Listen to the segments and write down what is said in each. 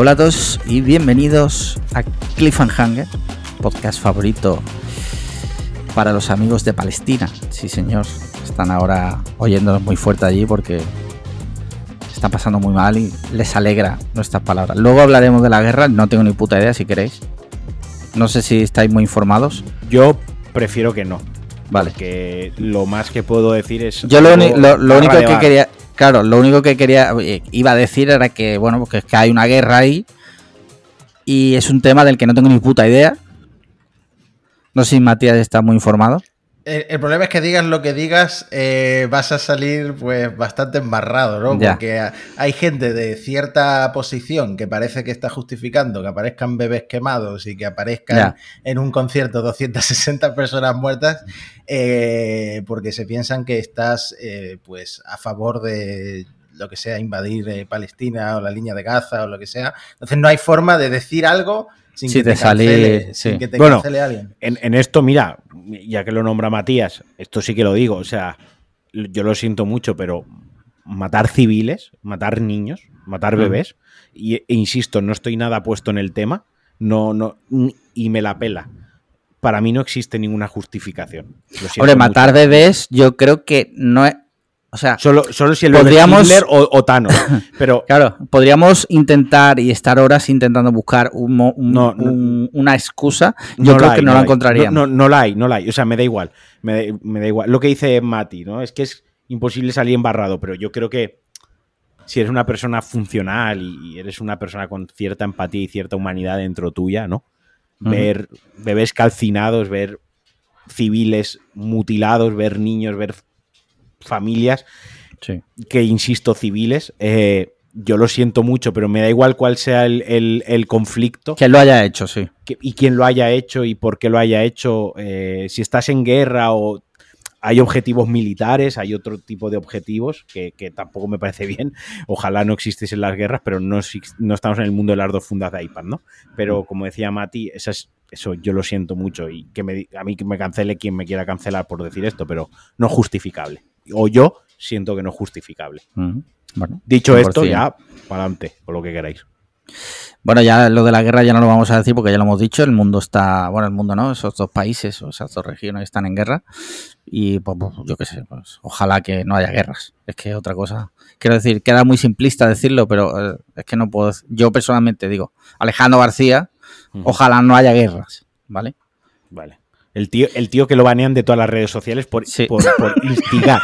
Hola a todos y bienvenidos a Cliffhanger, podcast favorito para los amigos de Palestina. Sí, señor, están ahora oyéndonos muy fuerte allí porque están pasando muy mal y les alegra nuestras palabras. Luego hablaremos de la guerra, no tengo ni puta idea si queréis. No sé si estáis muy informados. Yo prefiero que no. Vale. Que lo más que puedo decir es. Yo lo, único que bar. quería, claro, lo único que quería, eh, iba a decir era que, bueno, porque es que hay una guerra ahí y es un tema del que no tengo ni puta idea. No sé si Matías está muy informado. El, el problema es que digas lo que digas, eh, vas a salir pues bastante embarrado, ¿no? Ya. Porque ha- hay gente de cierta posición que parece que está justificando que aparezcan bebés quemados y que aparezcan Ya. en un concierto 260 personas muertas eh, porque se piensan que estás eh, pues a favor de lo que sea, invadir Palestina o la línea de Gaza o lo que sea. Entonces no hay forma de decir algo sin Sí, que te, sin sí. que te Bueno, cancele alguien. En, en esto, mira, ya que lo nombra Matías, esto sí que lo digo, o sea, yo lo siento mucho, pero matar civiles, matar niños, matar Mm. bebés, y, e insisto, no estoy nada puesto en el tema, no, no, y me la pela. Para mí no existe ninguna justificación. Hombre, mucho. matar bebés, yo creo que no es. O sea, Solo, solo si el Podríamos- Hitler o, o Thanos. Pero claro, podríamos intentar y estar horas intentando buscar un mo- un- No, no. un- una excusa. Yo No creo que no, la hay. encontraríamos. No, la hay, no la hay. O sea, me da igual. Me da, me da igual. Lo que dice Mati, ¿no? Es que es imposible salir embarrado, pero yo creo que si eres una persona funcional y eres una persona con cierta empatía y cierta humanidad dentro tuya, ¿no? Ver bebés calcinados, ver civiles mutilados, ver niños, ver familias Sí. que, insisto, civiles. eh, yo lo siento mucho, pero me da igual cuál sea el, el- el conflicto Que lo haya hecho, sí. que- y quién lo haya hecho y por qué lo haya hecho. eh, si estás en guerra o hay objetivos militares, hay otro tipo de objetivos que, que tampoco me parece bien. Ojalá no existiesen las guerras, pero no, no estamos en el mundo de las dos fundas de iPad, ¿no? Pero como decía Mati, esa es- eso yo lo siento mucho y que me, a mí que me cancele quien me quiera cancelar por decir esto, pero no justificable. O yo siento que no es justificable. Ujú. Bueno, Dicho 100%. esto, ya para adelante, o lo que queráis. Bueno, ya lo de la guerra ya no lo vamos a decir porque ya lo hemos dicho. El mundo está, bueno, el mundo no, esos dos países o esas dos regiones están en guerra. Y pues, pues, yo qué sé, pues ojalá que no haya guerras. Es que otra cosa. Quiero decir, queda muy simplista decirlo, pero eh, es que no puedo. Yo personalmente digo, Alejandro García, Ujú. ojalá no haya guerras, ¿vale? Vale. El tío, el tío que lo banean de todas las redes sociales por, Sí. por, por instigar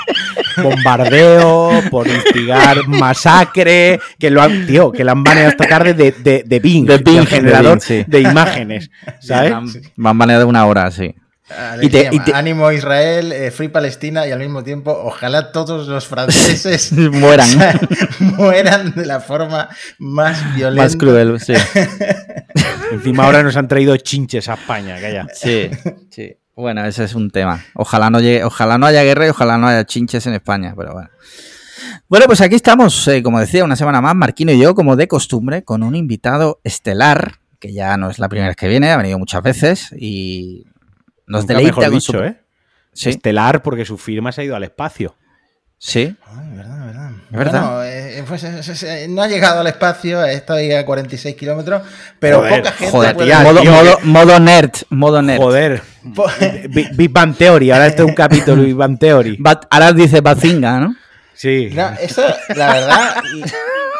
bombardeo, por instigar masacre, que lo han, tío, que lo han baneado esta tarde de, de, de Bing, De Bing, generador de Bing, sí. de imágenes, ¿sabes? Van, van baneados de una hora, sí. Ah, Y y te- y te- Ánimo Israel, eh, Free Palestina y al mismo tiempo ojalá todos los franceses Mueran. o sea, mueran de la forma más violenta. Más cruel, sí. Encima ahora nos han traído chinches a España, calla. Sí, sí. Bueno, ese es un tema. Ojalá no llegue, ojalá no haya guerra y ojalá no haya chinches en España, pero bueno. Bueno, pues aquí estamos, eh, como decía, una semana más, Marquino y yo, como de costumbre, con un invitado estelar, que ya no es la primera vez que viene, ha venido muchas veces y nos Nunca deleita mejor con dicho, su... ¿eh? Sí, Estelar porque su firma se ha ido al espacio. sí, Ay, verdad, verdad. Es verdad. Bueno, eh, pues, eh, eh, no ha llegado al espacio, está ahí a 46 kilómetros, pero Joder, poca gente joder, puede tía, modo, tío, modo, modo nerd, modo nerd. Joder. Po- Big Bang Theory, ahora este es un capítulo Big Bang Theory. Ahora dice Bazinga, ¿no? Sí. No, eso, la verdad,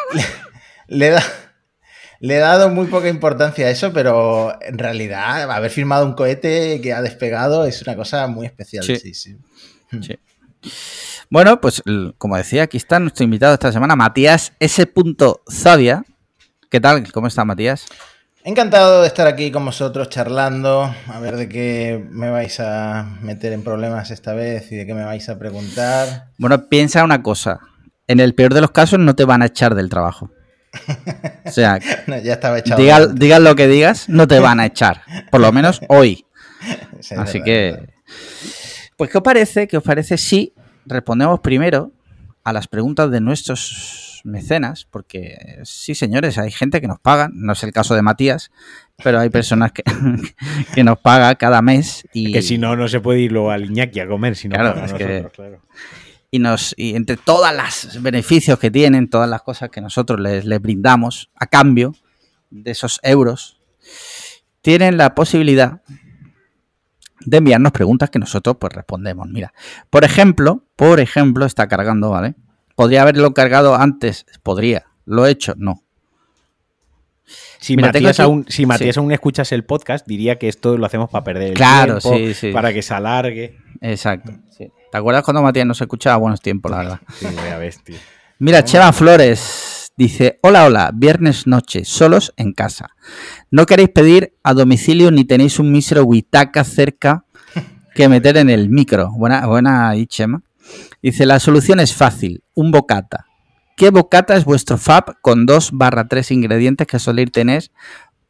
le, da- le he dado muy poca importancia a eso, pero en realidad haber firmado un cohete que ha despegado es una cosa muy especial. Sí. Sí, sí. Sí. Bueno, pues como decía, aquí está nuestro invitado esta semana, Matías S. Zavia. ¿Qué tal? ¿Cómo está Matías? Encantado de estar aquí con vosotros charlando, a ver de qué me vais a meter en problemas esta vez y de qué me vais a preguntar. Bueno, piensa una cosa. En el peor de los casos no te van a echar del trabajo. O sea, No, ya estaba echado. diga- de antes. digas lo que digas, no te van a echar. Por lo menos hoy. Sí, Así que... verdad. Pues, ¿qué os parece? ¿Qué os parece si respondemos primero a las preguntas de nuestros mecenas? Porque sí, señores, hay gente que nos paga. No es el caso de Matías, pero hay personas que, que nos paga cada mes y... Que si no, no se puede ir luego al Iñaki a comer, si no Claro, paga es que- claro. Y nos y entre todas las beneficios que tienen, todas las cosas que nosotros les, les brindamos a cambio, de esos euros, tienen la posibilidad de enviarnos preguntas que nosotros pues respondemos. Mira, por ejemplo, por ejemplo, está cargando, ¿vale? ¿Podría haberlo cargado antes? Podría. ¿Lo he hecho? No. Si Mira, Matías, aún, si Matías sí. aún escuchas el podcast, diría que esto lo hacemos para perder el Claro, tiempo, sí, sí. para que se alargue. Exacto. sí. ¿Te acuerdas cuando Matías nos escuchaba? Buenos tiempos, la verdad. Sí, tío. Mira, Chema Flores dice: Hola, hola, viernes noche, solos en casa. No queréis pedir a domicilio ni tenéis un mísero huitaca cerca que meter en el micro. Buena, buena ahí, Chema. Dice: La solución es fácil, un bocata. ¿Qué bocata es vuestro fab con 2 barra 3 ingredientes que soléis tener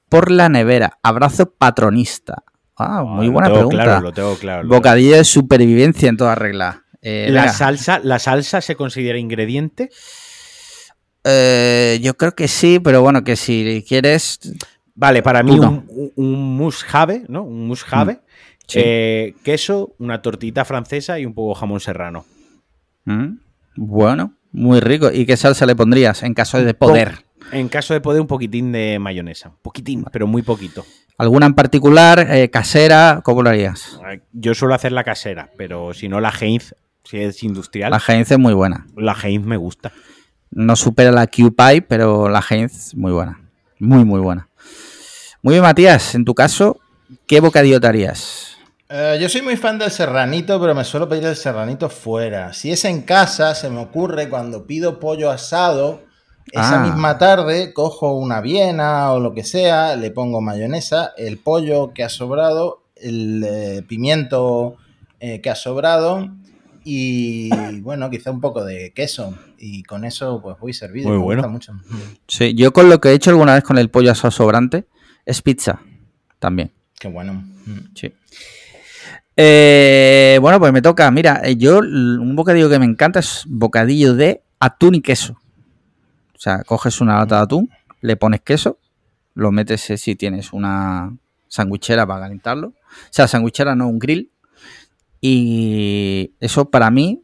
por la nevera? Abrazo patronista. Ah, muy lo buena tengo pregunta. Claro, lo tengo claro. lo Bocadillo de supervivencia en toda regla. Eh, La venga. salsa, ¿La salsa se considera ingrediente? Eh, yo creo que sí, pero bueno, que si quieres. Vale, para mí un, un, must-have, ¿no? Un must-have. Mm, sí. eh, queso, una tortita francesa y un poco jamón serrano. Mm, Bueno, muy rico. ¿Y qué salsa le pondrías en caso de poder? En caso de poder, un poquitín de mayonesa. Un poquitín, pero muy poquito. ¿Alguna en particular? eh, ¿Casera? ¿Cómo lo harías? Yo suelo hacer la casera, pero si no la Heinz, si es industrial, La Heinz es muy buena. la Heinz me gusta. No supera la Q-Pie, pero la Heinz muy buena. Muy, muy buena. Muy bien, Matías. En tu caso, ¿qué bocadillo te harías? Eh, yo soy muy fan del serranito, pero me suelo pedir el serranito fuera. Si es en casa, se me ocurre cuando pido pollo asado, esa Ah. misma tarde cojo una viena o lo que sea, le pongo mayonesa, el pollo que ha sobrado, el eh, pimiento eh, que ha sobrado y bueno, quizá un poco de queso. Y con eso pues voy servido. Muy me bueno. gusta mucho. Sí, yo con lo que he hecho alguna vez con el pollo asado sobrante es pizza. También. Qué bueno. Mm. Sí. Eh, bueno, pues me toca. Mira, yo un bocadillo que me encanta es bocadillo de atún y queso. O sea, coges una lata de atún, le pones queso, lo metes eh, si tienes una sandwichera para calentarlo. O sea, sandwichera no, un grill. Y eso para mí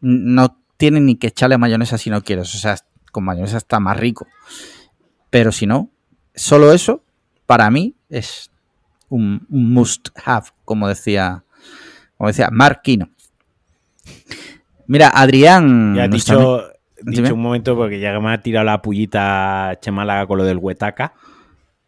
no tiene ni que echarle mayonesa si no quieres. O sea, con mayonesa está más rico. Pero si no, solo eso, para mí es un, un must have, como decía, como decía Mark Kino. Mira, Adrián. Ya has ami- dicho, Dime. un momento porque ya que me ha tirado la pullita Chemalaga con lo del huetaca.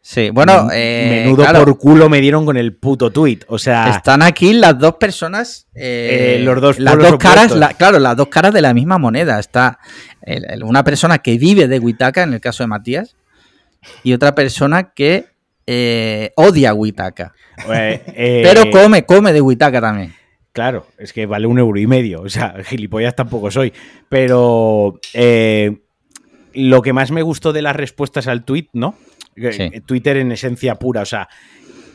Sí, bueno, eh, menudo claro, por culo me dieron con el puto tuit. O sea, están aquí las dos personas, eh, Eh, los dos las dos caras, la- claro, las dos caras de la misma moneda. Está el- el- una persona que vive de Huitaca, en el caso de Matías, y otra persona que odia Huitaca, eh, pero come, come de Huitaca también. Claro, es que vale un euro y medio. O sea, gilipollas tampoco soy. Pero eh, lo que más me gustó de las respuestas al tweet, ¿no? Sí. Twitter en esencia pura. O sea,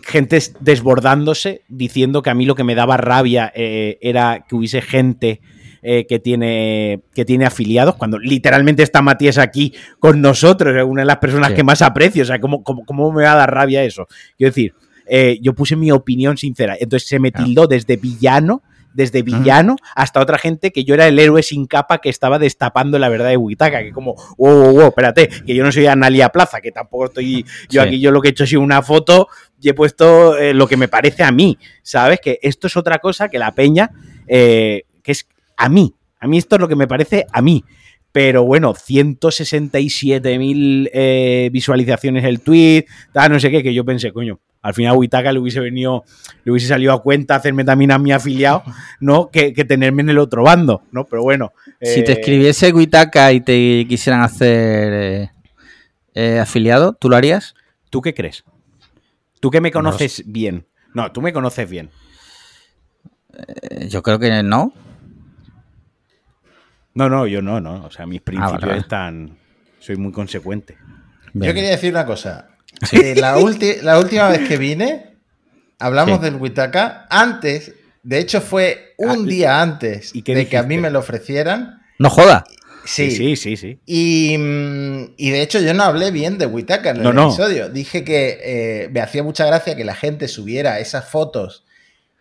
gente desbordándose diciendo que a mí lo que me daba rabia eh, era que hubiese gente eh, que, tiene, que tiene afiliados, cuando literalmente está Matías aquí con nosotros, es una de las personas Sí. que más aprecio. O sea, ¿cómo, cómo, cómo me va a dar rabia eso? Quiero decir, eh, yo puse mi opinión sincera. Entonces se me tildó desde villano, desde villano, hasta otra gente que yo era el héroe sin capa que estaba destapando la verdad de Huitaca, que como, wow, wow, wow, espérate, que yo no soy Analia Plaza, que tampoco estoy, yo Sí. aquí yo lo que he hecho sido una foto y he puesto eh, lo que me parece a mí, ¿sabes? Que esto es otra cosa que la peña, eh, que es a mí, a mí esto es lo que me parece a mí. Pero bueno, 167.000 eh, visualizaciones el tweet, tal, no sé qué, que yo pensé, coño, al final Huitaca le hubiese venido, le hubiese salido a cuenta hacerme también a mi afiliado, ¿no? Que, que tenerme en el otro bando, ¿no? Pero bueno. Si te eh, escribiese Huitaca y te quisieran hacer eh, eh, afiliado, ¿tú lo harías? ¿Tú qué crees? ¿Tú que me No conoces bien? No, tú me conoces bien. Yo creo que no. No, no, yo no, no. O sea, mis principios vale. están. Soy muy consecuente. Bien. Yo quería decir una cosa. Eh, la, ulti- la última vez que vine, hablamos Sí. del Huitaca. Antes, de hecho fue un Ah, día antes ¿y qué de que a mí me lo ofrecieran. No joda. Sí. sí, sí. sí. Y, mm, y de hecho yo no hablé bien de Huitaca en el No, no. episodio. Dije que eh, me hacía mucha gracia que la gente subiera esas fotos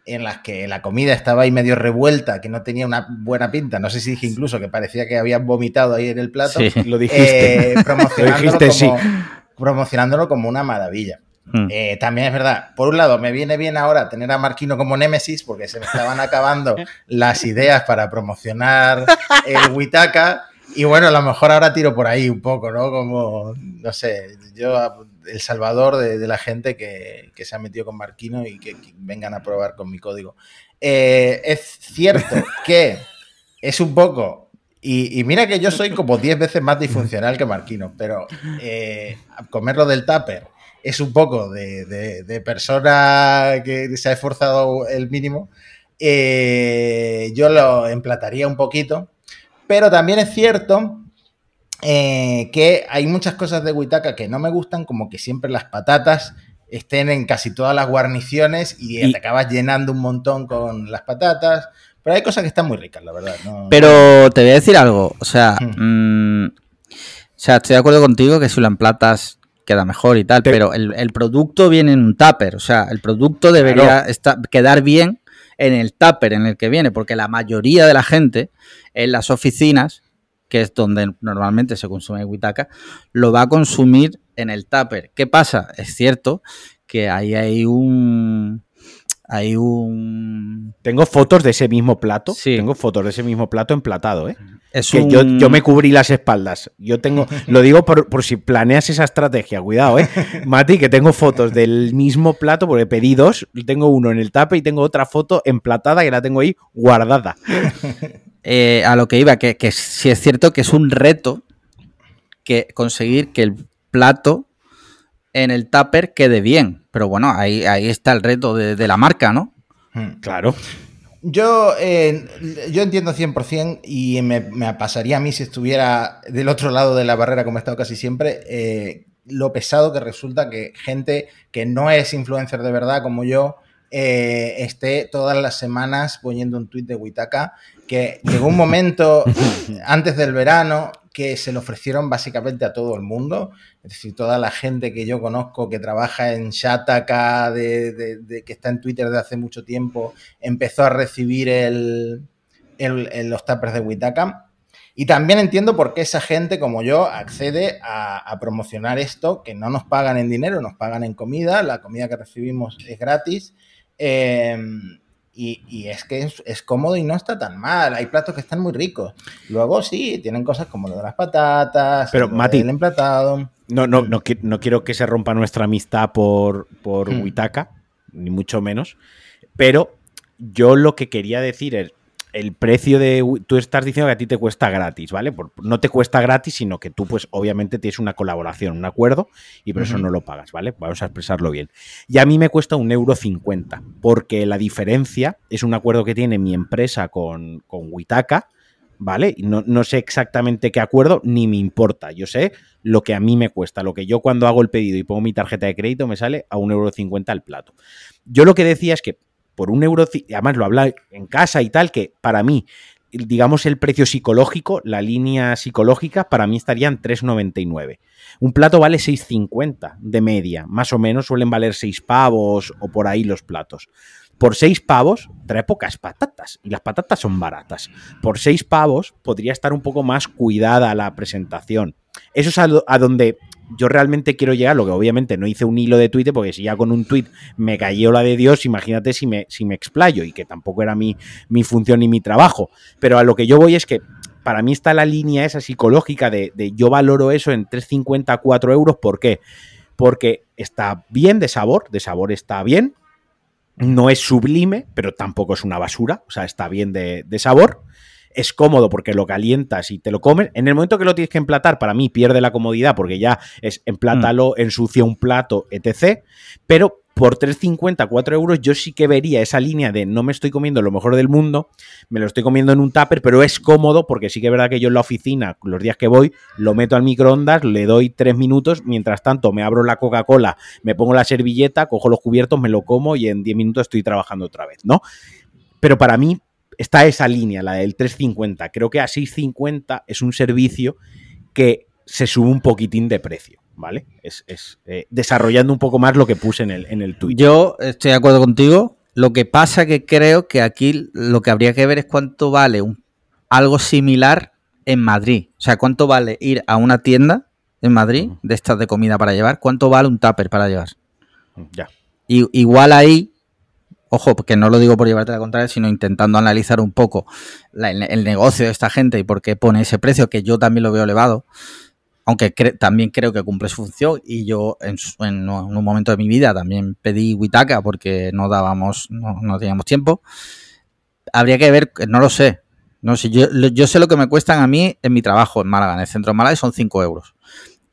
en las que la comida estaba ahí medio revuelta, que no tenía una buena pinta. No sé si dije incluso que parecía que habían vomitado ahí en el plato. Sí. Lo dijiste. Eh, promocionándolo Lo dijiste, como, promocionándolo como una maravilla. Hmm. Eh, también es verdad, por un lado, me viene bien ahora tener a Marquino como Némesis porque se me estaban acabando las ideas para promocionar el Witaka. Y bueno, a lo mejor ahora tiro por ahí un poco, ¿no? Como, no sé, yo, el salvador de, de la gente que, que, se ha metido con Marquino y que, que vengan a probar con mi código. Eh, es cierto que es un poco y, y, mira que yo soy como 10 veces más disfuncional que Marquino, pero eh, comerlo del tupper es un poco de, de, de, persona que se ha esforzado el mínimo. Eh, yo lo emplataría un poquito, pero también es cierto eh, que hay muchas cosas de Huitaca que no me gustan, como que siempre las patatas estén en casi todas las guarniciones y, y, te acabas llenando un montón con las patatas. Pero hay cosas que están muy ricas, la verdad. No, pero te voy a decir algo. O sea, mm. o sea, estoy de acuerdo contigo que si lo emplatas queda mejor y tal, pero el, el, producto viene en un tupper. O sea, el producto debería claro. estar, quedar bien en el tupper en el que viene, porque la mayoría de la gente en las oficinas, que es donde normalmente se consume Witaka, lo va a consumir en el tupper. ¿Qué pasa? Es cierto que ahí hay un hay un. Tengo fotos de ese mismo plato. Sí. Tengo fotos de ese mismo plato emplatado, ¿eh? Es que un... yo, yo, me cubrí las espaldas. Yo tengo. lo digo por, por, si planeas esa estrategia. Cuidado, ¿eh? Mati, que tengo fotos del mismo plato, porque pedí dos. Tengo uno en el tape y tengo otra foto emplatada que la tengo ahí guardada. eh, a lo que iba, que, que sí es cierto que es un reto que conseguir que el plato en el tupper quede bien. Pero bueno, ahí, ahí está el reto de, de la marca, ¿no? Hmm, claro. Yo, eh, yo entiendo 100% y me, me, pasaría a mí si estuviera del otro lado de la barrera, como he estado casi siempre, eh, lo pesado que resulta que gente que no es influencer de verdad como yo eh, esté todas las semanas poniendo un tuit de Witaka, que llegó un momento antes del verano que se lo ofrecieron básicamente a todo el mundo, es decir, toda la gente que yo conozco que trabaja en Shataka, de, que está en Twitter de hace mucho tiempo, empezó a recibir el, los tappers de Witaka. Y también entiendo por qué esa gente como yo accede a, a, promocionar esto, que no nos pagan en dinero, nos pagan en comida, la comida que recibimos es gratis. Eh, y, y, es que es, es, cómodo y no está tan mal. Hay platos que están muy ricos. Luego sí, tienen cosas como lo de las patatas, Pero, Mati, el emplatado. No, no, no, no, quiero que se rompa nuestra amistad por, por Hmm. mm. Huitaca, ni mucho menos. Pero yo lo que quería decir es, el precio de. Tú estás diciendo que a ti te cuesta gratis, ¿vale? Por, no te cuesta gratis, sino que tú, pues, obviamente tienes una colaboración, un acuerdo, y por uh -huh. eso no lo pagas, ¿vale? Vamos a expresarlo bien. Y a mí me cuesta un euro cincuenta, porque la diferencia es un acuerdo que tiene mi empresa con, con Witaka, ¿vale? No, no, sé exactamente qué acuerdo, ni me importa. Yo sé lo que a mí me cuesta, lo que yo cuando hago el pedido y pongo mi tarjeta de crédito me sale a un euro cincuenta el plato. Yo lo que decía es que por un euro, además lo habla en casa y tal, que para mí, digamos el precio psicológico, la línea psicológica, para mí estaría en 3,99. Un plato vale 6,50 de media, más o menos suelen valer 6 pavos o por ahí los platos. Por 6 pavos trae pocas patatas y las patatas son baratas. Por 6 pavos podría estar un poco más cuidada la presentación. Eso es a, a donde yo realmente quiero llegar, lo que obviamente no hice un hilo de Twitter, porque si ya con un tweet me cayó la de Dios, imagínate si me, si me explayo, y que tampoco era mi, mi función ni mi trabajo. Pero a lo que yo voy es que para mí está la línea esa psicológica de, de yo valoro eso en 3,50 a 4 euros. ¿Por qué? Porque está bien de sabor, de sabor está bien, no es sublime, pero tampoco es una basura, o sea, está bien de, de sabor es cómodo porque lo calientas y te lo comes. En el momento que lo tienes que emplatar, para mí pierde la comodidad porque ya es emplátalo, mm. ensucia un plato, etc. Pero por 3,50, 4 euros, yo sí que vería esa línea de no me estoy comiendo lo mejor del mundo, me lo estoy comiendo en un tupper, pero es cómodo porque sí que es verdad que yo en la oficina, los días que voy, lo meto al microondas, le doy 3 minutos, mientras tanto me abro la Coca-Cola, me pongo la servilleta, cojo los cubiertos, me lo como y en 10 minutos estoy trabajando otra vez, ¿no? Pero para mí está esa línea, la del 350. Creo que a 650 es un servicio que se sube un poquitín de precio, ¿vale? Es, es eh, desarrollando un poco más lo que puse en el, en el tweet. Yo estoy de acuerdo contigo. Lo que pasa que creo que aquí lo que habría que ver es cuánto vale un, algo similar en Madrid. O sea, cuánto vale ir a una tienda en Madrid, de estas de comida para llevar, ¿cuánto vale un tupper para llevar? Ya. Y, igual ahí, ojo, que no lo digo por llevarte la contraria, sino intentando analizar un poco la- el, el negocio de esta gente y por qué pone ese precio, que yo también lo veo elevado, aunque cre- también creo que cumple su función y yo en, su- en un momento de mi vida también pedí Witaka porque no dábamos, no, no teníamos tiempo. Habría que ver, no lo sé. No sé, yo, sé lo que me cuestan a mí en mi trabajo en Málaga, en el centro de Málaga, y son 5 euros.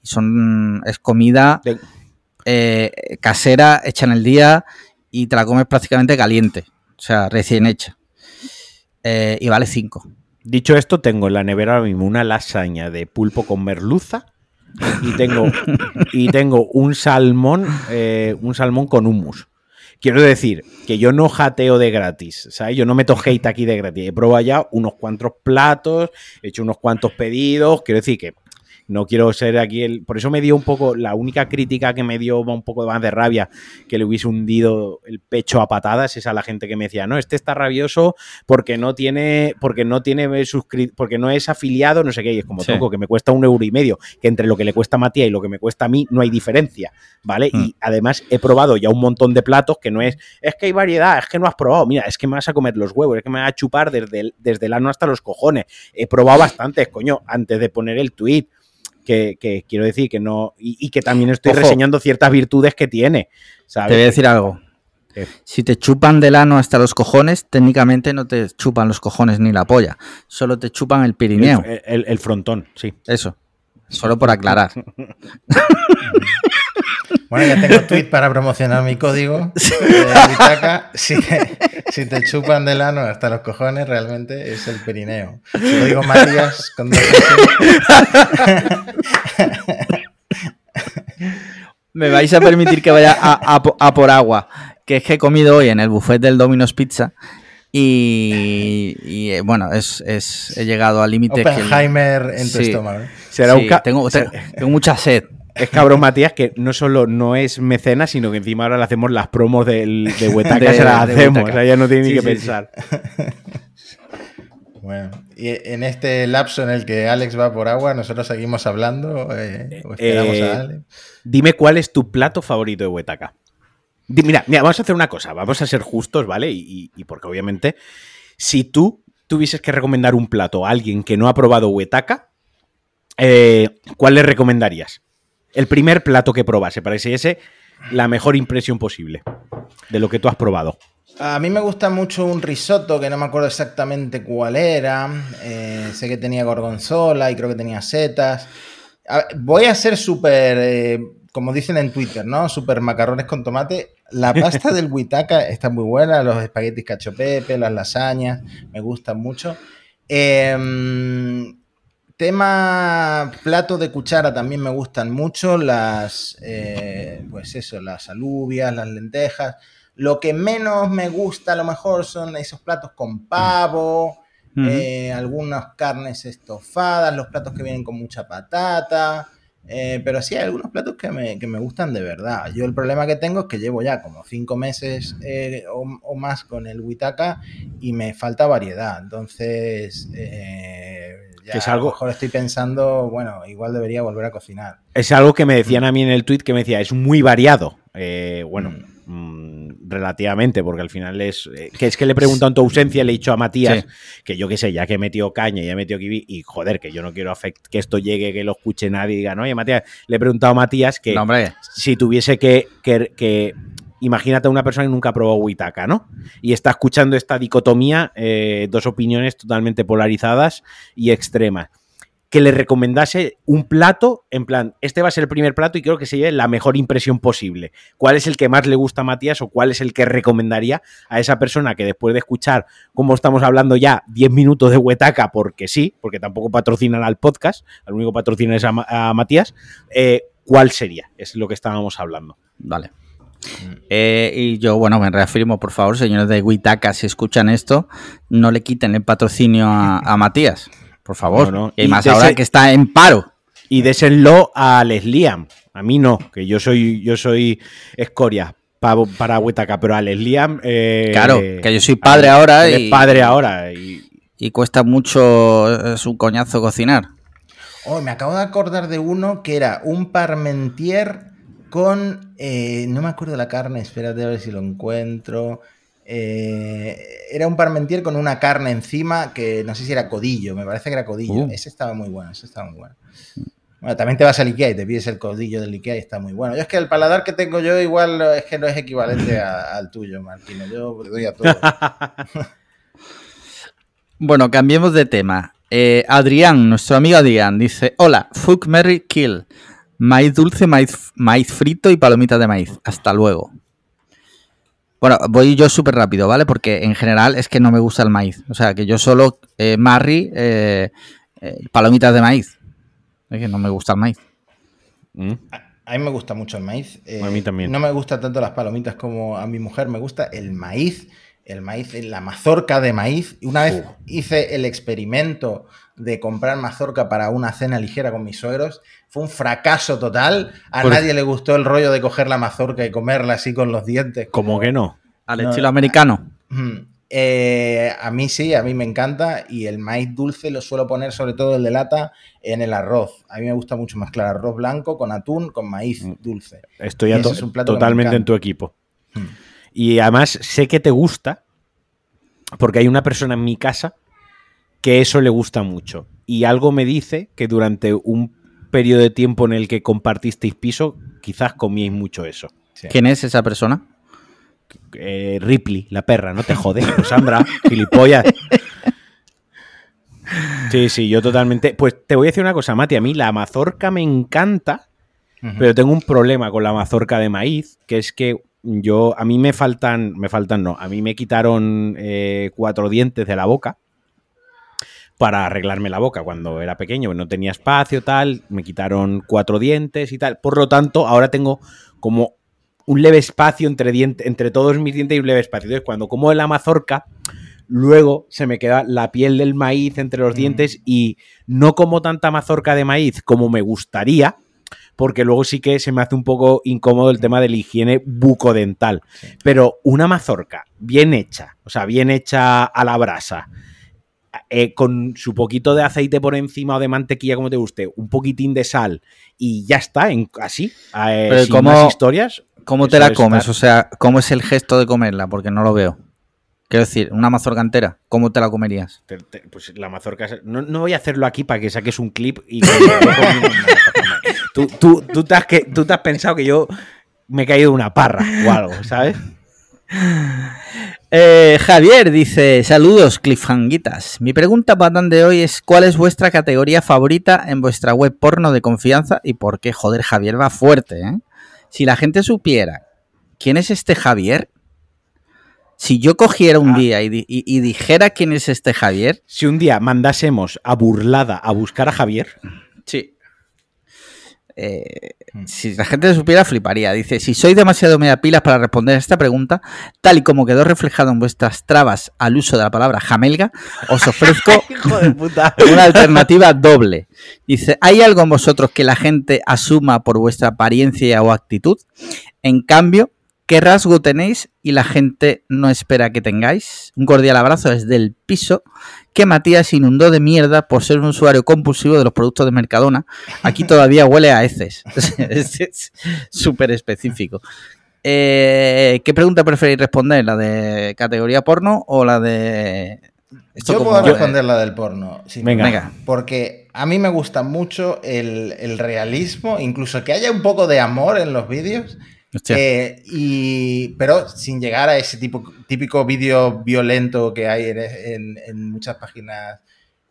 Son, es comida eh, casera, hecha en el día y te la comes prácticamente caliente, o sea, recién hecha. Eh, y vale 5. Dicho esto, tengo en la nevera ahora mismo una lasaña de pulpo con merluza y tengo, y tengo un salmón, eh, un salmón con hummus. Quiero decir que yo no jateo de gratis, ¿sabes? Yo no meto hate aquí de gratis. He probado ya unos cuantos platos, he hecho unos cuantos pedidos. Quiero decir que no quiero ser aquí el. Por eso me dio un poco. La única crítica que me dio un poco más de rabia que le hubiese hundido el pecho a patadas es a la gente que me decía, no, este está rabioso porque no tiene. Porque no tiene suscri- porque no es afiliado, no sé qué. Y es como Sí. toco, que me cuesta un euro y medio, que entre lo que le cuesta a Matías y lo que me cuesta a mí no hay diferencia. ¿Vale? Mm. Y además he probado ya un montón de platos que no es. Es que hay variedad, es que no has probado. Mira, es que me vas a comer los huevos, es que me vas a chupar desde el, desde el ano hasta los cojones. He probado bastantes, coño, antes de poner el tweet. Que, que quiero decir que no. Y, y que también estoy Ojo. reseñando ciertas virtudes que tiene. ¿sabes? Te voy a decir algo. ¿Qué? Si te chupan del ano hasta los cojones, técnicamente no te chupan los cojones ni la polla. Solo te chupan el Pirineo. El, el- el frontón, sí. Eso. Solo por aclarar. Bueno, ya tengo tweet para promocionar mi código de. Si, si te chupan del ano hasta los cojones, realmente es el perineo. Código Matías con dos Me vais a permitir que vaya a, a po- a por agua. Que es que he comido hoy en el buffet del Domino's Pizza. Y, y, eh, bueno, es, es- he llegado al límite que. Oppenheimer en tu Sí. estómago. ¿eh? Será Sí, un tengo- tengo mucha sed. Es cabrón Matías que no solo no es mecena, sino que encima ahora le hacemos las promos del, de Huetaca, De- se las hacemos. O sea, ya no tiene ni que sí, sí. pensar. Bueno, y en este lapso en el que Alex va por agua, nosotros seguimos hablando. eh, o esperamos Eh, a Alex. Dime cuál es tu plato favorito de Huetaca. Mira, mira, vamos a hacer una cosa, vamos a ser justos, ¿vale? Y porque obviamente, si tú tuvieses que recomendar un plato a alguien que no ha probado Huetaca, eh, ¿cuál le recomendarías? El primer plato que probase, para diese la mejor impresión posible de lo que tú has probado. A mí me gusta mucho un risotto que no me acuerdo exactamente cuál era. eh, sé que tenía gorgonzola y creo que tenía setas. A- voy a ser súper, eh, como dicen en Twitter, ¿no? Súper macarrones con tomate. La pasta del Huitaca está muy buena, los espaguetis cacho pepe, las lasañas, me gustan mucho. Em, tema plato de cuchara también me gustan mucho, las, eh, pues eso, las alubias, las lentejas. Lo que menos me gusta a lo mejor son esos platos con pavo, eh, algunas carnes estofadas, los platos que vienen con mucha patata. eh, pero sí hay algunos platos que me, que me gustan de verdad. Yo el problema que tengo es que llevo ya como cinco meses o, o más con el Witaka y me falta variedad. Entonces, ya es a algo- lo mejor estoy pensando, bueno, igual debería volver a cocinar. Es algo que me decían a mí en el tweet que me decía, es muy variado. Eh, bueno, mm, relativamente, porque al final es. eh, que es que le he preguntado en tu ausencia, le he dicho a Matías Sí. que yo qué sé, ya que he metido caña, ya he metido kiwi, y joder, que yo no quiero afect- que esto llegue, que lo escuche nadie y diga, no, oye, Matías, le he preguntado a Matías que No, si tuviese que, que, que- Imagínate a una persona que nunca ha probado Huitaca, ¿no? Y está escuchando esta dicotomía, eh, dos opiniones totalmente polarizadas y extremas. Que le recomendase un plato, en plan, este va a ser el primer plato y creo que se lleve la mejor impresión posible. ¿Cuál es el que más le gusta a Matías o cuál es el que recomendaría a esa persona que después de escuchar, como estamos hablando ya, 10 minutos de Huetaca, porque sí, porque tampoco patrocinan al podcast, al único patrocinan es a Matías, eh, ¿cuál sería? Es lo que estábamos hablando. Vale. Eh, y yo, bueno, me reafirmo, por favor, señores de Huitaca, si escuchan esto, no le quiten el patrocinio a, a Matías, por favor. No, no. Y Y más de ahora que está en paro. y désenlo a Lesliam. A mí no, que yo soy, yo soy escoria pa- para Huetaca, pero a Lesliam. eh, Claro, que yo soy padre ahora y- padre ahora. Y, Y cuesta mucho, es un coñazo cocinar. Oh, me acabo de acordar de uno que era un parmentier con. eh, no me acuerdo la carne, espérate a ver si lo encuentro. Eh, era un parmentier con una carne encima que no sé si era codillo, me parece que era codillo. Uh. Ese estaba muy bueno, ese estaba muy bueno. Bueno, también te vas al Ikea y te pides el codillo del Ikea y está muy bueno. Yo es que el paladar que tengo yo igual es que no es equivalente a- al tuyo, Martino. Yo le doy a todo. Bueno, cambiemos de tema. Eh, Adrián, nuestro amigo Adrián, dice: Hola, fuck Mary Kill. Maíz dulce, maíz, maíz frito y palomitas de maíz. Hasta luego. Bueno, voy yo súper rápido, ¿vale? Porque en general es que no me gusta el maíz. O sea, que yo solo eh, Marry, eh, eh, palomitas de maíz. Es que no me gusta el maíz. Mm. A mí me gusta mucho el maíz. eh, A mí también. No me gusta tanto las palomitas como a mi mujer. Me gusta el maíz. El maíz, la mazorca de maíz. Una vez Uf. hice el experimento de comprar mazorca para una cena ligera con mis suegros. Fue un fracaso total. A Por- nadie le gustó el rollo de coger la mazorca y comerla así con los dientes. ¿Cómo que no? Al No, estilo americano. Eh, a mí sí, a mí me encanta y el maíz dulce lo suelo poner sobre todo el de lata en el arroz. A mí me gusta mucho mezclar arroz blanco con atún con maíz Mm. dulce. Estoy to- es totalmente en tu equipo. Mm. Y además sé que te gusta, porque hay una persona en mi casa que eso le gusta mucho. Y algo me dice que durante un periodo de tiempo en el que compartisteis piso, quizás comíais mucho eso. Sí. ¿Quién es esa persona? Eh, Ripley, la perra, no te jodes, Sandra, gilipollas. Sí, sí, yo totalmente. Pues te voy a decir una cosa, Mati. A mí la mazorca me encanta, pero tengo un problema con la mazorca de maíz, que es que yo, a mí me faltan, me faltan no, a mí me quitaron eh, cuatro dientes de la boca para arreglarme la boca cuando era pequeño, no tenía espacio, tal, me quitaron cuatro dientes y tal. Por lo tanto, ahora tengo como un leve espacio entre, diente- entre todos mis dientes y un leve espacio. Entonces, cuando como la mazorca, luego se me queda la piel del maíz entre los Mm. dientes y no como tanta mazorca de maíz como me gustaría, porque luego sí que se me hace un poco incómodo el tema de la higiene bucodental. Sí. Pero una mazorca bien hecha, o sea, bien hecha a la brasa, eh, con su poquito de aceite por encima o de mantequilla, como te guste, un poquitín de sal y ya está, en, así, eh, Pero sin ¿cómo- más historias. ¿Cómo te la es comes? estar- O sea, ¿cómo es el gesto de comerla? Porque no lo veo. Quiero decir, una mazorca entera, ¿cómo te la comerías? Te- te- pues la mazorca. No, no voy a hacerlo aquí para que saques un clip y. tú, tú, tú te has que, tú te has pensado que yo me he caído de una parra o algo, ¿sabes? Eh, Javier dice, saludos cliffhanguitas. Mi pregunta para de hoy es, ¿cuál es vuestra categoría favorita en vuestra web porno de confianza? Y por qué, joder, Javier va fuerte, ¿eh? Si la gente supiera quién es este Javier, si yo cogiera un Ah. día y- y dijera quién es este Javier, Si un día mandásemos a burlada a buscar a Javier, sí. Eh, Mm. si la gente supiera, fliparía. Dice, si sois demasiado media pilas para responder a esta pregunta, tal y como quedó reflejado en vuestras trabas al uso de la palabra jamelga, os ofrezco una alternativa doble. Dice, ¿hay algo en vosotros que la gente asuma por vuestra apariencia o actitud? En cambio, ¿qué rasgo tenéis y la gente no espera que tengáis? Un cordial abrazo desde el piso que Matías inundó de mierda por ser un usuario compulsivo de los productos de Mercadona. Aquí todavía huele a heces. es es súper específico. Eh, ¿Qué pregunta preferís responder? ¿La de categoría porno o la de... Esto Yo como- puedo responder la del porno. sí. Venga. Venga. Porque a mí me gusta mucho el, el realismo, incluso que haya un poco de amor en los vídeos. Eh, y, pero sin llegar a ese tipo, típico vídeo violento que hay en, en- muchas páginas.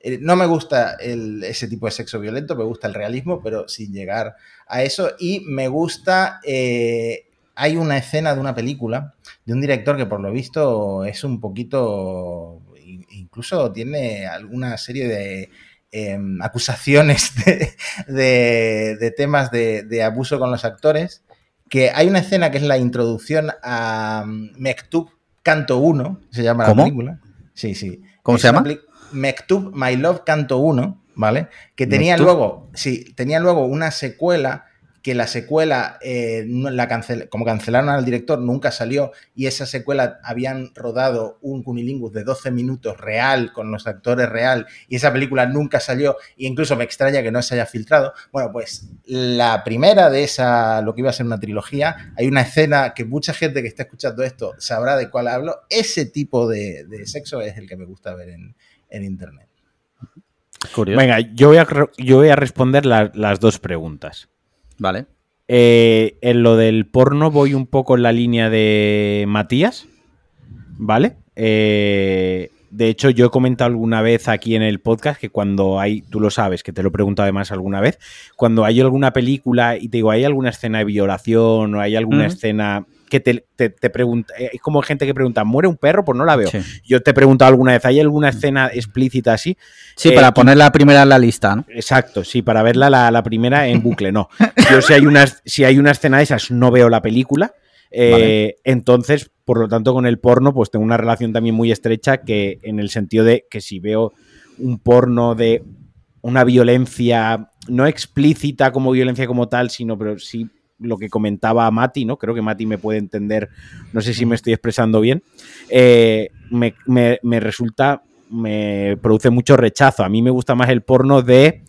Eh, no me gusta el- ese tipo de sexo violento, me gusta el realismo, pero sin llegar a eso. Y me gusta. eh, hay una escena de una película de un director que, por lo visto, es un poquito. in- Incluso tiene alguna serie de. em, acusaciones de, de- temas de abuso con los actores que hay una escena que es la introducción a um, Mektub Canto 1, se llama ¿Cómo? la película. Sí, sí. ¿Cómo Es se llama? Mektub My Love Canto 1, ¿vale? Que tenía Mektub. luego, sí, tenía luego una secuela que la secuela, eh, la como cancelaron al director, nunca salió y esa secuela habían rodado un cunilingus de 12 minutos real con los actores real y esa película nunca salió e incluso me extraña que no se haya filtrado. Bueno, pues la primera de esa, lo que iba a ser una trilogía, hay una escena que mucha gente que está escuchando esto sabrá de cuál hablo. Ese tipo de, sexo es el que me gusta ver en, internet. Venga, yo voy a, yo voy a responder las dos preguntas. Vale. Eh, en lo del porno voy un poco en la línea de Matías, ¿vale? Eh, de hecho, yo he comentado alguna vez aquí en el podcast que cuando hay, tú lo sabes, que te lo he preguntado además alguna vez, cuando hay alguna película y te digo, ¿hay alguna escena de violación o hay alguna escena que te, te, pregunta, eh, es como gente que pregunta, ¿muere un perro? Pues no la veo. Yo te he preguntado alguna vez, ¿hay alguna escena explícita así? Sí, para poner la primera en la lista, ¿no? Exacto, sí, para verla la, primera en bucle, no. Yo si hay, una, si hay una escena de esas, no veo la película. Eh, entonces, por lo tanto, con el porno, pues tengo una relación también muy estrecha que en el sentido de que si veo un porno de una violencia no explícita como violencia como tal, sino pero sí lo que comentaba Mati, ¿no? Creo que Mati me puede entender, no sé si me estoy expresando bien, eh, me, resulta, me produce mucho rechazo. A mí me gusta más el porno de,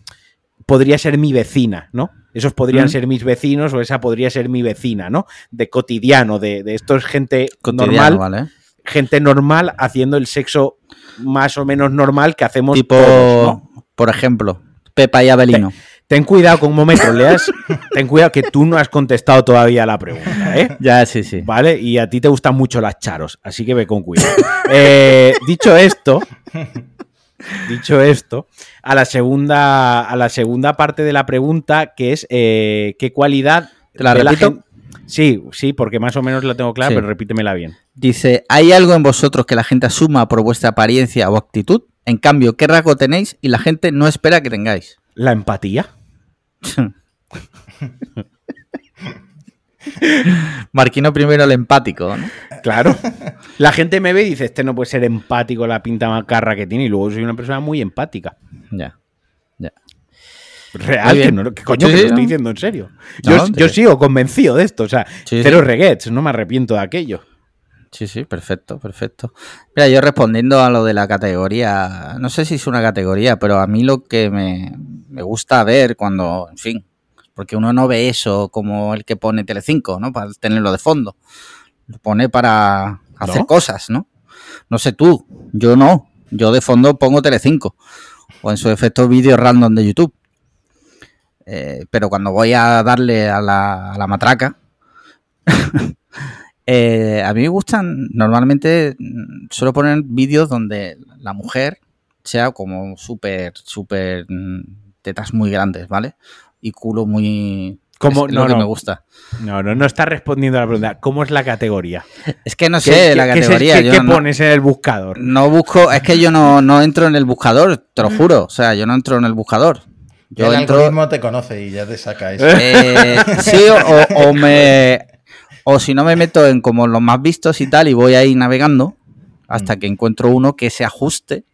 podría ser mi vecina, ¿no? Esos podrían ser mis vecinos o esa podría ser mi vecina, ¿no? De cotidiano, de, esto es gente normal. Gente normal haciendo el sexo más o menos normal que hacemos tipo, por ejemplo, Pepa y Abelino. Ten cuidado con un momento, leas. ten cuidado que tú no has contestado todavía la pregunta, ¿eh? Ya, sí, sí. ¿Vale? Y a ti te gustan mucho las charos, así que ve con cuidado. Eh, dicho esto, dicho esto, a la segunda, a la segunda parte de la pregunta, que es eh, ¿qué cualidad ¿Te la repito? Sí, sí, porque más o menos la tengo clara, pero repítemela bien. Dice, ¿hay algo en vosotros que la gente asuma por vuestra apariencia o actitud? En cambio, ¿qué rasgo tenéis y la gente no espera que tengáis? La empatía. Marquino primero el empático, ¿no? Claro. La gente me ve y dice, este no puede ser empático, la pinta macarra que tiene, y luego soy una persona muy empática. Ya. Ya. Real, que no, coño, que lo estoy diciendo en serio. Yo, sigo convencido de esto, o sea, cero regrets, no me arrepiento de aquello. Sí, sí, perfecto, perfecto. Mira, yo respondiendo a lo de la categoría, no sé si es una categoría, pero a mí lo que me, gusta ver cuando, en fin, porque uno no ve eso como el que pone Telecinco, ¿no? Para tenerlo de fondo. Lo pone para hacer cosas, ¿no? No sé tú, yo no. Yo de fondo pongo Telecinco. O en su efecto vídeos random de YouTube. Eh, pero cuando voy a darle a la, a la matraca, Eh, a mí me gustan, normalmente mm, suelo poner vídeos donde la mujer sea como súper, súper mm, tetas muy grandes, ¿vale? Y culo muy... ¿Cómo? Es lo que me gusta. No, no, no está respondiendo a la pregunta. ¿Cómo es la categoría? Es que no sé la categoría. ¿Qué, pones en el buscador? No busco, es que yo no, entro en el buscador, te lo mm. juro. O sea, yo no entro en el buscador. Yo el entro... algoritmo te conoce y ya te saca eso. Eh, sí, o, me, o si no me meto en como los más vistos y tal y voy ahí navegando hasta mm. que encuentro uno que se ajuste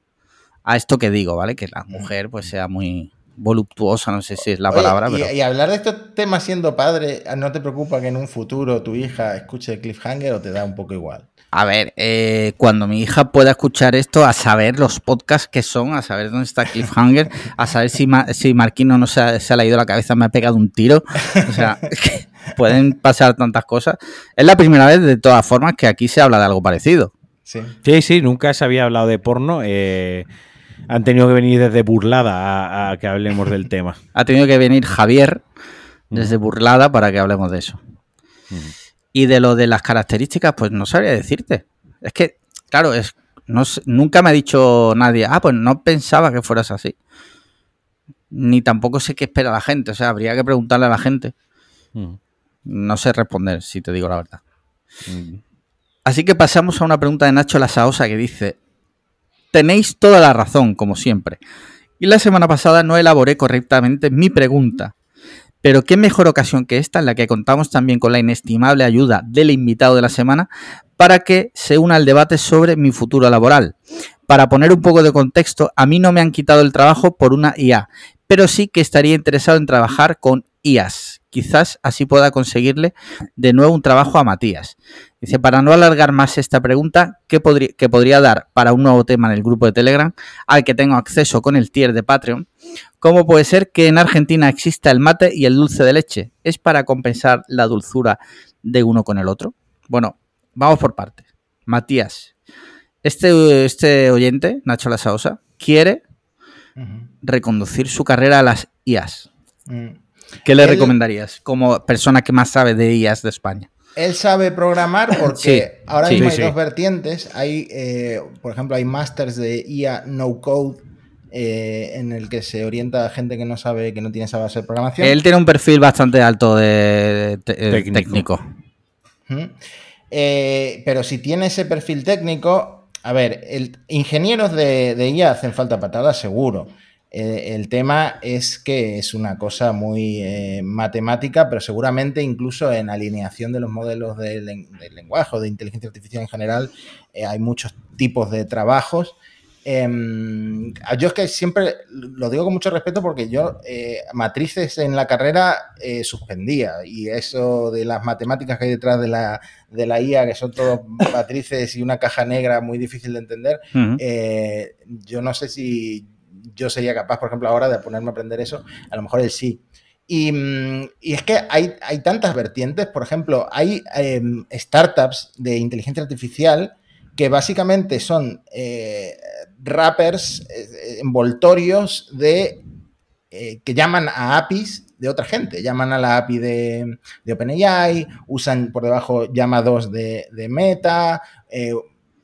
a esto que digo, ¿vale? Que la mm. mujer pues sea muy voluptuosa, no sé si es la palabra, y, Y hablar de estos temas siendo padre, ¿no te preocupa que en un futuro tu hija escuche Cliffhanger o te da un poco igual? A ver, eh, cuando mi hija pueda escuchar esto, a saber los podcasts que son, a saber dónde está Cliffhanger, a saber si, si Marquino no se ha, se ha la cabeza, me ha pegado un tiro. O sea, pueden pasar tantas cosas. Es la primera vez, de todas formas, que aquí se habla de algo parecido. Sí, sí, nunca se había hablado de porno. Eh, han tenido que venir desde Burlada a, que hablemos del tema. Ha tenido que venir Javier desde Burlada para que hablemos de eso. Y de lo de las características, pues no sabría decirte. Es que, claro, es, no, nunca me ha dicho nadie, ah, pues no pensaba que fueras así. Ni tampoco sé qué espera la gente. O sea, habría que preguntarle a la gente. No sé responder, si te digo la verdad. Así que pasamos a una pregunta de Nacho Lasaosa que dice: Tenéis toda la razón, como siempre. Y la semana pasada no elaboré correctamente mi pregunta. Pero qué mejor ocasión que esta en la que contamos también con la inestimable ayuda del invitado de la semana para que se una al debate sobre mi futuro laboral. Para poner un poco de contexto, a mí no me han quitado el trabajo por una IA, pero sí que estaría interesado en trabajar con IAS, Quizás así pueda conseguirle de nuevo un trabajo a Matías. Dice, para no alargar más esta pregunta, ¿qué, podría, dar para un nuevo tema en el grupo de Telegram al que tengo acceso con el tier de Patreon? ¿Cómo puede ser que en Argentina exista el mate y el dulce de leche? ¿Es para compensar la dulzura de uno con el otro? Bueno, vamos por partes. Matías, este, este oyente, Nacho Lasaosa, quiere reconducir su carrera a las IAS. Mm. ¿Qué le Él- recomendarías como persona que más sabe de IAS de España? Él sabe programar porque Sí, ahora sí, mismo sí, hay sí. dos vertientes. Hay, eh, por ejemplo, hay masters de IA no code eh, en el que se orienta a gente que no sabe, que no tiene esa base de programación. Él tiene un perfil bastante alto de eh, Técnico. Eh, pero si tiene ese perfil técnico, a ver, el, ingenieros de, de IA hacen falta patadas, seguro. Eh, el tema es que es una cosa muy eh, matemática, pero seguramente incluso en alineación de los modelos de, len- de lenguaje o de inteligencia artificial en general, eh, hay muchos tipos de trabajos. Em, yo es que siempre lo digo con mucho respeto porque yo eh, matrices en la carrera eh, suspendía. Y eso de las matemáticas que hay detrás de la, de la IA, que son todos matrices y una caja negra muy difícil de entender, eh, yo no sé si yo sería capaz, por ejemplo, ahora de ponerme a aprender eso, a lo mejor él sí. Y, mm, y es que hay, hay tantas vertientes, por ejemplo, hay em, startups de inteligencia artificial que básicamente son eh, wrappers, eh, envoltorios de eh, que llaman a APIs de otra gente. Llaman a la API de, OpenAI, usan por debajo llama 2 de, de Meta. eh,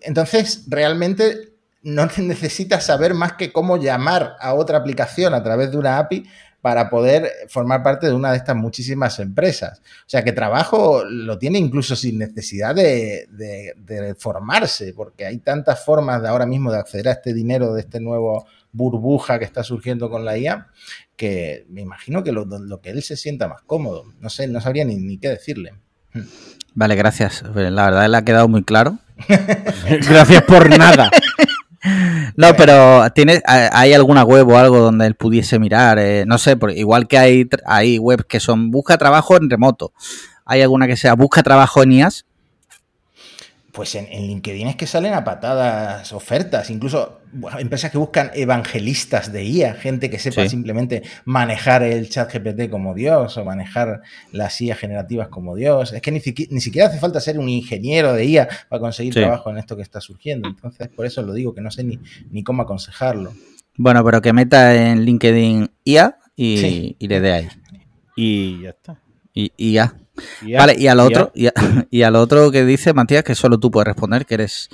entonces, realmente no necesitas saber más que cómo llamar a otra aplicación a través de una API para poder formar parte de una de estas muchísimas empresas. O sea que trabajo lo tiene incluso sin necesidad de, de- de formarse, porque hay tantas formas de ahora mismo de acceder a este dinero de este nuevo burbuja que está surgiendo con la IA, que me imagino que lo, lo que él se sienta más cómodo. No sé, no sabría ni, ni qué decirle. Vale, gracias. La verdad le ha quedado muy claro. Gracias por nada. No, pero ¿tiene, ¿hay alguna web o algo donde él pudiese mirar? Eh, no sé, porque igual que hay, hay webs que son busca trabajo en remoto. ¿Hay alguna que sea busca trabajo en IAS? Pues en, en LinkedIn es que salen a patadas ofertas, incluso bueno, empresas que buscan evangelistas de IA, gente que sepa Sí. simplemente manejar el chat GPT como Dios o manejar las IA generativas como Dios. Es que ni, siqui- ni siquiera hace falta ser un ingeniero de IA para conseguir Sí. trabajo en esto que está surgiendo. Entonces, por eso lo digo, que no sé ni, ni cómo aconsejarlo. Bueno, pero que meta en LinkedIn IA y, Sí. y le dé ahí. Y ya está. Y, y Vale, y al otro, y, a- y al otro que dice Matías, que solo tú puedes responder, que eres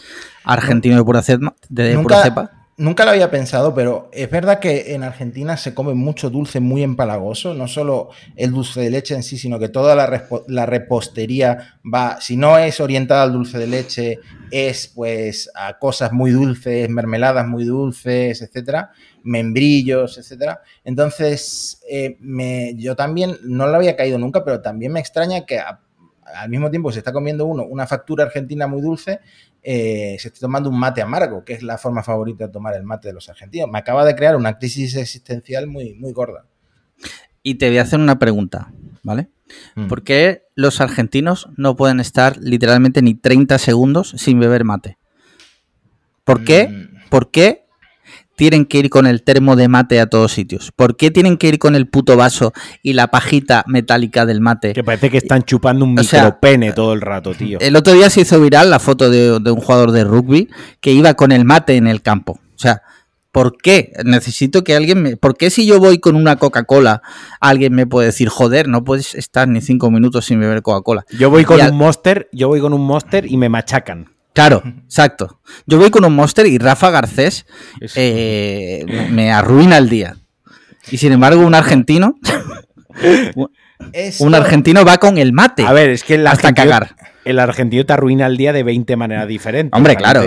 argentino de pura cepa. De pura Nunca- cepa. Nunca lo había pensado, pero es verdad que en Argentina se come mucho dulce muy empalagoso, no solo el dulce de leche en sí, sino que toda la, repostería va, si no es orientada al dulce de leche, es pues a cosas muy dulces, mermeladas muy dulces, etcétera, membrillos, etcétera. Entonces, eh, me- yo también no lo había caído nunca, pero también me extraña que a- al mismo tiempo que se está comiendo uno una factura argentina muy dulce, eh, se esté tomando un mate amargo, que es la forma favorita de tomar el mate de los argentinos. Me acaba de crear una crisis existencial muy, muy gorda. Y te voy a hacer una pregunta, ¿vale? Mm. ¿Por qué los argentinos no pueden estar literalmente ni 30 segundos sin beber mate? ¿Por qué? Mm. ¿Por qué tienen que ir con el termo de mate a todos sitios? ¿Por qué tienen que ir con el puto vaso y la pajita metálica del mate? Que parece que están chupando un O sea, micropene todo el rato, tío. El otro día se hizo viral la foto de, de un jugador de rugby que iba con el mate en el campo. O sea, ¿por qué? Necesito que alguien me... ¿Por qué si yo voy con una Coca-Cola, alguien me puede decir, joder, no puedes estar ni cinco minutos sin beber Coca-Cola? Yo voy con y al- un monster, yo voy con un monster y me machacan. Claro, exacto. Yo voy con un Monster y Rafa Garcés eh, me arruina el día. Y sin embargo, un argentino, Esto- un argentino va con el mate. A ver, es que el hasta cagar. el argentino te arruina el día de 20 maneras diferentes. Hombre, claro.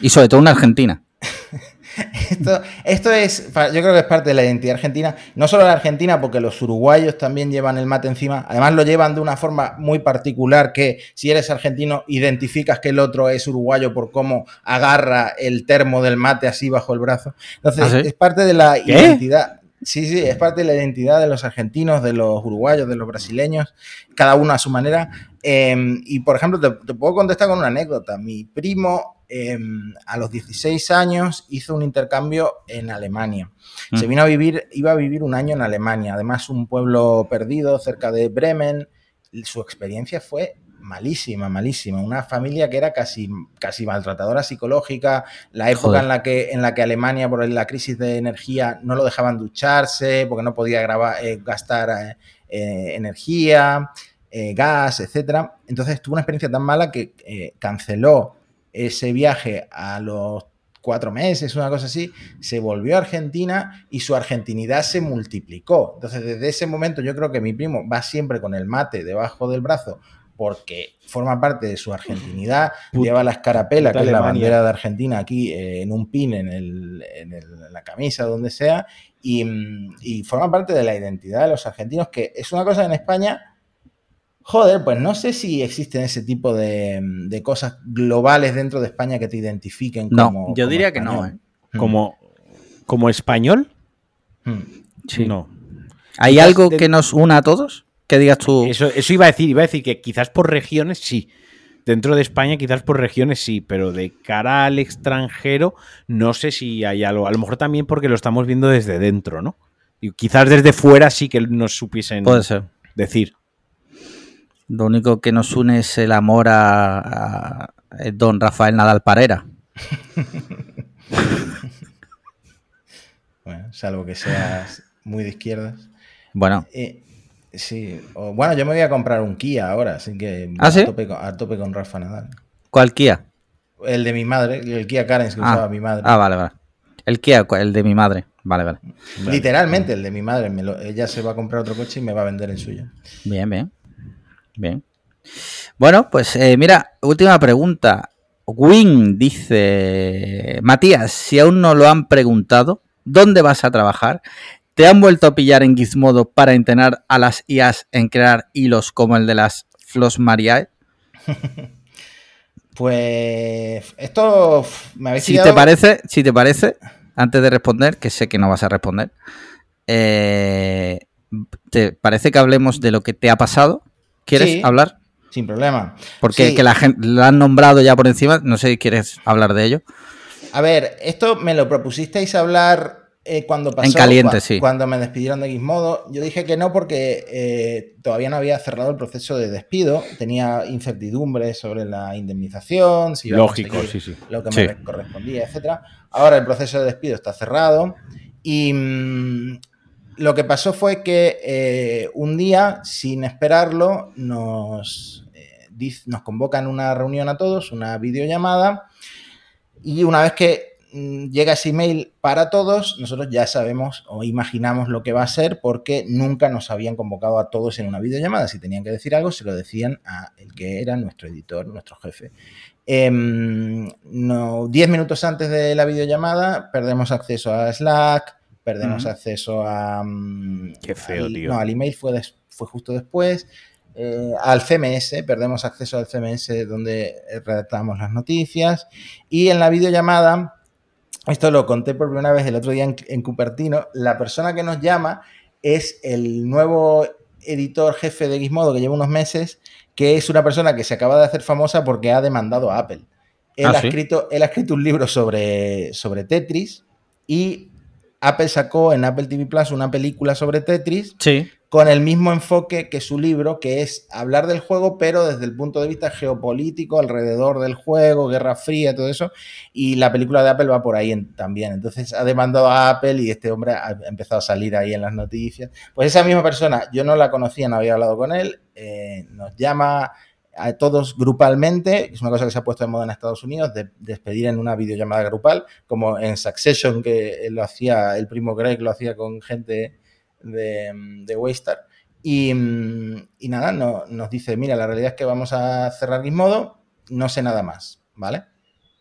Y sobre todo una argentina. Esto, esto es, yo creo que es parte de la identidad argentina, no solo la argentina, porque los uruguayos también llevan el mate encima, además lo llevan de una forma muy particular que si eres argentino identificas que el otro es uruguayo por cómo agarra el termo del mate así bajo el brazo. Entonces, ¿Ah, sí? es parte de la ¿Qué? identidad. Sí, sí, es parte de la identidad de los argentinos, de los uruguayos, de los brasileños, cada uno a su manera. Em, y por ejemplo, te, puedo contestar con una anécdota. Mi primo em, a los 16 años hizo un intercambio en Alemania. Se mm. vino a vivir, iba a vivir un año en Alemania, además un pueblo perdido cerca de Bremen. Su experiencia fue malísima, malísima. Una familia que era casi, casi maltratadora psicológica. La época en la, que, en la que Alemania, por la crisis de energía, no lo dejaban ducharse porque no podía grabar, eh, gastar eh, eh, energía, gas, etc. Entonces tuvo una experiencia tan mala que canceló ese viaje a los cuatro meses, una cosa así, se volvió a Argentina y su argentinidad se multiplicó. Entonces, desde ese momento yo creo que mi primo va siempre con el mate debajo del brazo porque forma parte de su argentinidad, lleva la escarapela, que es la bandera de Argentina, aquí eh, en un pin en, la camisa, donde sea, mm, y, forma parte de la identidad de los argentinos, que es una cosa en España, joder, pues no sé si existen ese tipo de, cosas globales dentro de España que te identifiquen no, Yo diría que no, ¿eh? Hmm. Como, como español, hmm. sí. no. ¿Hay algo que nos una a todos? Que digas tú. Eso, eso iba a decir, iba a decir que quizás por regiones sí. Dentro de España quizás por regiones sí, pero de cara al extranjero no sé si hay algo. A lo mejor también porque lo estamos viendo desde dentro, ¿no? Y quizás desde fuera sí que nos supiesen Puede ser. decir. Lo único que nos une es el amor a, a don Rafael Nadal Parera. bueno, salvo que seas muy de izquierdas. Bueno. Eh, Sí, bueno, yo me voy a comprar un Kia ahora, así que ¿Ah, a, tope con, a, tope con, Rafa Nadal. ¿Cuál Kia? El de mi madre, el Kia Carens que ah, usaba mi madre. Ah, vale, vale. El Kia, el de mi madre. Vale, vale. Literalmente el de mi madre. ella se va a comprar otro coche y me va a vender el suyo. Bien, bien. Bien. Bueno, pues eh, mira, última pregunta. Wing dice, Matías, si aún no lo han preguntado, ¿dónde vas a trabajar? ¿Te han vuelto a pillar en Gizmodo para entrenar a las IAs en crear hilos como el de las Flos Mariae? pues esto me habéis si te parece, Si te parece, antes de responder, que sé que no vas a responder, eh, ¿te parece que hablemos de lo que te ha pasado? ¿Quieres hablar? Sin problema. Porque que la gente la han nombrado ya por encima, no sé si quieres hablar de ello. A ver, esto me lo propusisteis hablar eh, cuando pasó, en caliente, sí. cuando me despidieron de Gizmodo, yo dije que no porque eh, todavía no había cerrado el proceso de despido, tenía incertidumbre sobre la indemnización, si Lógico, sí, sí. lo que me correspondía, etcétera. Ahora el proceso de despido está cerrado y mm, lo que pasó fue que eh, un día, sin esperarlo, nos, nos convocan una reunión a todos, una videollamada, y una vez que llega ese email para todos, nosotros ya sabemos o imaginamos lo que va a ser porque nunca nos habían convocado a todos en una videollamada. Si tenían que decir algo, se lo decían a el que era nuestro editor, nuestro jefe. Em, diez minutos antes de la videollamada perdemos acceso a Slack, perdemos acceso a... Mm, Qué feo, tío. No, al email fue, fue justo después. Eh, al CMS, perdemos acceso al CMS donde redactamos las noticias y en la videollamada esto lo conté por primera vez el otro día en, Cupertino, la persona que nos llama es el nuevo editor jefe de Gizmodo que lleva unos meses, que es una persona que se acaba de hacer famosa porque ha demandado a Apple. Él, ah, ha, escrito, él ha escrito un libro sobre, sobre Tetris y Apple sacó en Apple TV Plus una película sobre Tetris sí con el mismo enfoque que su libro, que es hablar del juego, pero desde el punto de vista geopolítico, alrededor del juego, Guerra Fría, todo eso. Y la película de Apple va por ahí también. Entonces ha demandado a Apple y este hombre ha empezado a salir ahí en las noticias. Pues esa misma persona, yo no la conocía, no había hablado con él, eh, nos llama a todos grupalmente, es una cosa que se ha puesto de moda en Estados Unidos, de despedir en una videollamada grupal, como en Succession, que lo hacía, el primo Greg lo hacía con gente de, de Waystar. Y, nada, no, nos dice, mira, la realidad es que vamos a cerrar Gizmodo, no sé nada más, ¿vale?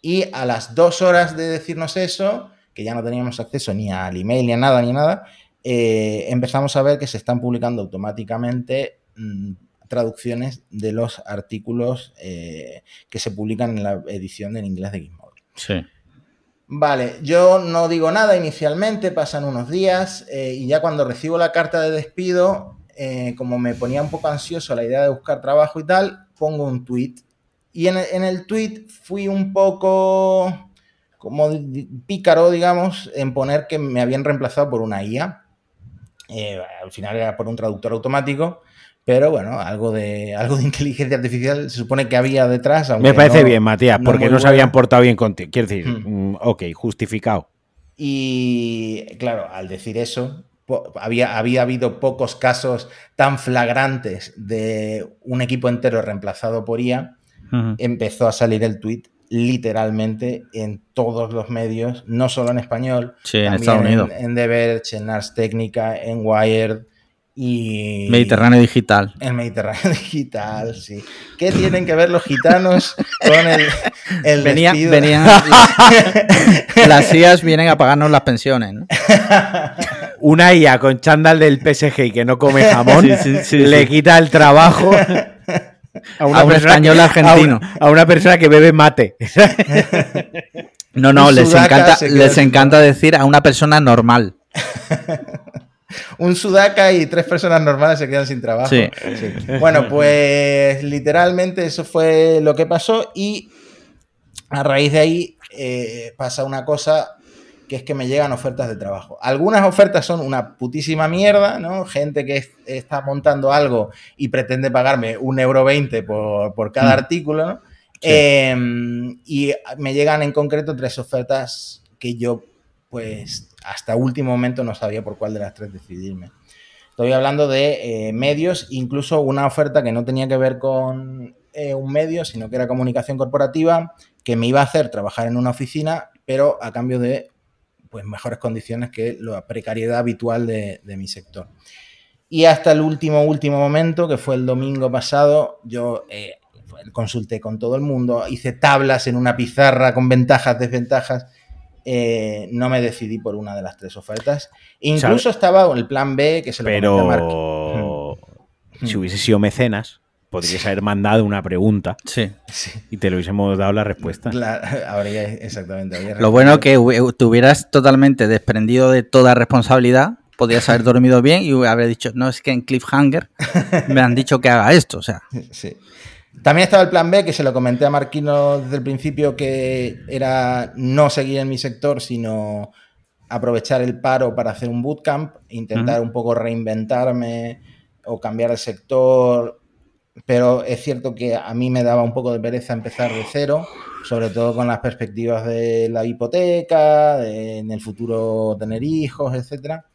Y a las dos horas de decirnos eso, que ya no teníamos acceso ni al email, ni a nada, ni a nada, eh, empezamos a ver que se están publicando automáticamente mm, traducciones de los artículos eh, que se publican en la edición en inglés de Gizmodo. Sí. Vale, yo no digo nada inicialmente, pasan unos días eh, y ya cuando recibo la carta de despido, eh, como me ponía un poco ansioso la idea de buscar trabajo y tal, pongo un tweet. Y en el, en el tweet fui un poco como pícaro, digamos, en poner que me habían reemplazado por una IA. Eh, al final era por un traductor automático. Pero bueno, algo de, algo de inteligencia artificial se supone que había detrás. Me parece bien, Matías, porque no, se habían portado bien contigo. Quiero decir, hmm. mm, ok, justificado. Y claro, al decir eso, había, había habido pocos casos tan flagrantes de un equipo entero reemplazado por IA. Empezó a salir el tweet literalmente en todos los medios, no solo en español, sí, en Estados Unidos. En, The Verge, en Ars Technica, en Wired y... Mediterráneo Digital. En Mediterráneo Digital, sí. ¿Qué tienen que ver los gitanos con el, el Venía, venían, Las IAS vienen a pagarnos las pensiones, ¿no? Una IA con chándal del PSG y que no come jamón le quita el trabajo a, una un español argentino. A, una persona que bebe mate. No, no, les encanta, les encanta decir a una persona normal. un sudaca y tres personas normales se quedan sin trabajo. Bueno, pues literalmente eso fue lo que pasó y a raíz de ahí eh, pasa una cosa que es que me llegan ofertas de trabajo. Algunas ofertas son una putísima mierda, ¿no? Gente que está montando algo y pretende pagarme un euro veinte por, cada mm. artículo, ¿no? Em, y me llegan en concreto tres ofertas que yo, pues, hasta último momento no sabía por cuál de las tres decidirme. Estoy hablando de eh, medios, incluso una oferta que no tenía que ver con eh, un medio, sino que era comunicación corporativa, que me iba a hacer trabajar en una oficina, pero a cambio de pues, mejores condiciones que la precariedad habitual de, mi sector. Y hasta el último, último momento, que fue el domingo pasado, yo eh, consulté con todo el mundo, hice tablas en una pizarra con ventajas, desventajas. Eh, no me decidí por una de las tres ofertas. Incluso estaba el plan B, que se lo Pero si hubiese sido mecenas, podrías haber mandado una pregunta sí. y te lo hubiésemos dado la respuesta. habría, exactamente. lo bueno que te hubieras totalmente desprendido de toda responsabilidad, podrías haber dormido bien y haber dicho, no, es que en Cliffhanger me han dicho que haga esto, o sea. Sí. También estaba el plan B, que se lo comenté a Marquino desde el principio, que era no seguir en mi sector, sino aprovechar el paro para hacer un bootcamp, intentar un poco reinventarme o cambiar el sector, pero es cierto que a mí me daba un poco de pereza empezar de cero, sobre todo con las perspectivas de la hipoteca, de en el futuro tener hijos, etcétera.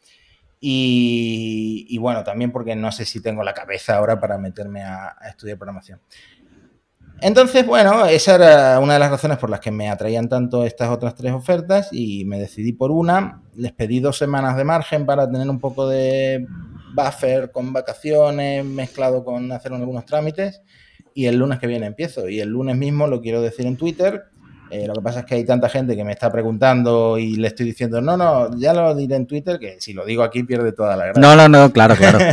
Y, bueno, también porque no sé si tengo la cabeza ahora para meterme a, estudiar programación. Entonces, bueno, esa era una de las razones por las que me atraían tanto estas otras tres ofertas y me decidí por una. Les pedí dos semanas de margen para tener un poco de buffer con vacaciones, mezclado con hacer algunos trámites. Y el lunes que viene empiezo. Y el lunes mismo lo quiero decir en Twitter. Eh, lo que pasa es que hay tanta gente que me está preguntando y le estoy diciendo, no, no, ya lo diré en Twitter, que si lo digo aquí pierde toda la gracia. No, no, no, claro, claro.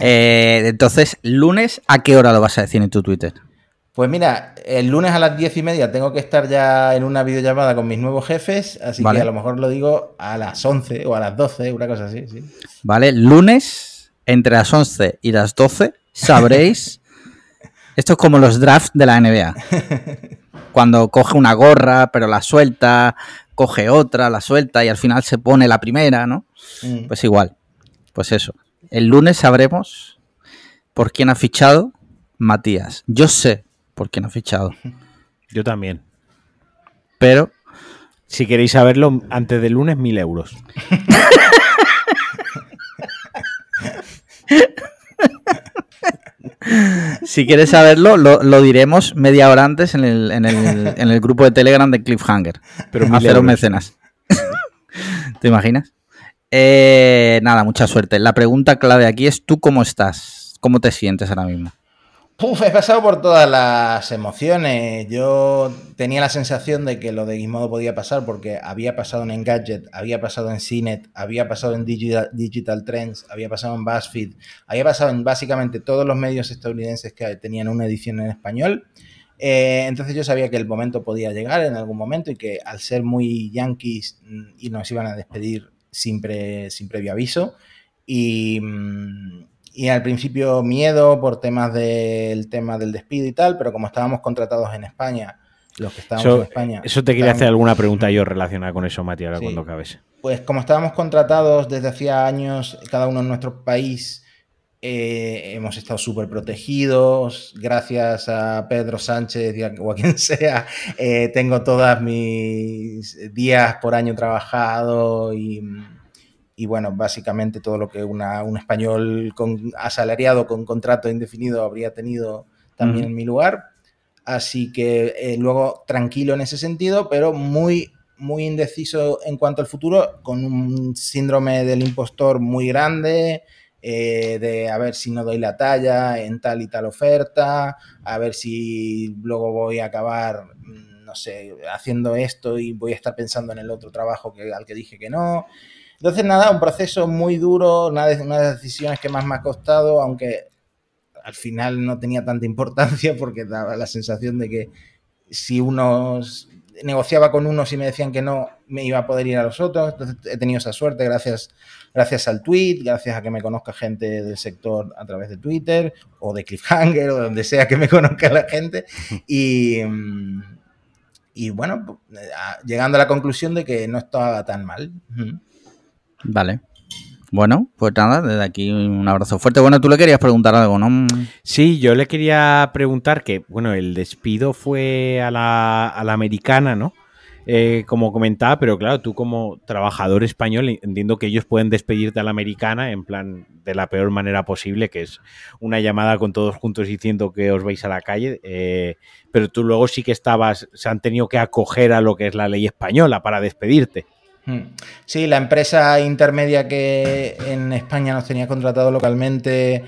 Eh, entonces, lunes, ¿a qué hora lo vas a decir en tu Twitter? Pues mira, el lunes a las diez y media tengo que estar ya en una videollamada con mis nuevos jefes, así que a lo mejor lo digo a las 11 o a las 12, una cosa así, sí. Vale, lunes entre las 11 y las 12 sabréis. Esto es como los drafts de la NBA. Cuando coge una gorra, pero la suelta, coge otra, la suelta y al final se pone la primera, ¿no? Mm. Pues igual. Pues eso. El lunes sabremos por quién ha fichado Matías. Yo sé porque no ha fichado. Yo también. Pero. Si queréis saberlo, antes del lunes, mil euros. si quieres saberlo, lo, diremos media hora antes en el, grupo de Telegram de Cliffhanger. Pero haceros mecenas. ¿Te imaginas? Eh, nada, mucha suerte. La pregunta clave aquí es: ¿tú cómo estás? ¿Cómo te sientes ahora mismo? He pasado por todas las emociones. Yo tenía la sensación de que lo de Gizmodo podía pasar porque había pasado en Engadget, había pasado en CNET, había pasado en Digital, Trends, había pasado en BuzzFeed, había pasado en básicamente todos los medios estadounidenses que tenían una edición en español. Eh, entonces yo sabía que el momento podía llegar en algún momento y que al ser muy yankees mm, y nos iban a despedir sin, sin previo aviso. Y, mm, y, al principio miedo por temas del tema del despido y tal, pero como estábamos contratados en España, los que estábamos en España... Eso te quería hacer alguna pregunta yo relacionada con eso, Mati, ahora cuando acabes. Pues como estábamos contratados desde hacía años, cada uno en nuestro país, eh, hemos estado súper protegidos, gracias a Pedro Sánchez o a quien sea, eh, tengo todos mis días por año trabajado y, bueno, básicamente todo lo que un español con, asalariado con contrato indefinido habría tenido también en mi lugar. Así que eh, luego tranquilo en ese sentido, pero muy, muy indeciso en cuanto al futuro, con un síndrome del impostor muy grande eh, de a ver si no doy la talla en tal y tal oferta, a ver si luego voy a acabar, mm, no sé, haciendo esto y voy a estar pensando en el otro trabajo que, al que dije que no. Entonces, nada, un proceso muy duro, una de, una de las decisiones que más me ha costado, aunque al final no tenía tanta importancia porque daba la sensación de que si unos negociaba con unos y me decían que no, me iba a poder ir a los otros. Entonces he tenido esa suerte gracias, gracias al tweet, gracias a que me conozca gente del sector a través de Twitter o de Cliffhanger o donde sea que me conozca la gente. Y, y bueno, llegando a la conclusión de que no estaba tan mal. Vale. Bueno, pues nada, desde aquí un abrazo fuerte. Bueno, tú le querías preguntar algo, ¿no? Sí, yo le quería preguntar que, bueno, el despido fue a la, a la americana, ¿no? Eh, como comentaba, pero claro, tú como trabajador español entiendo que ellos pueden despedirte a la americana en plan de la peor manera posible, que es una llamada con todos juntos diciendo que os vais a la calle, eh, pero tú luego sí que estabas, se han tenido que acoger a lo que es la ley española para despedirte. Hmm. Sí, la empresa intermedia que en España nos tenía contratado localmente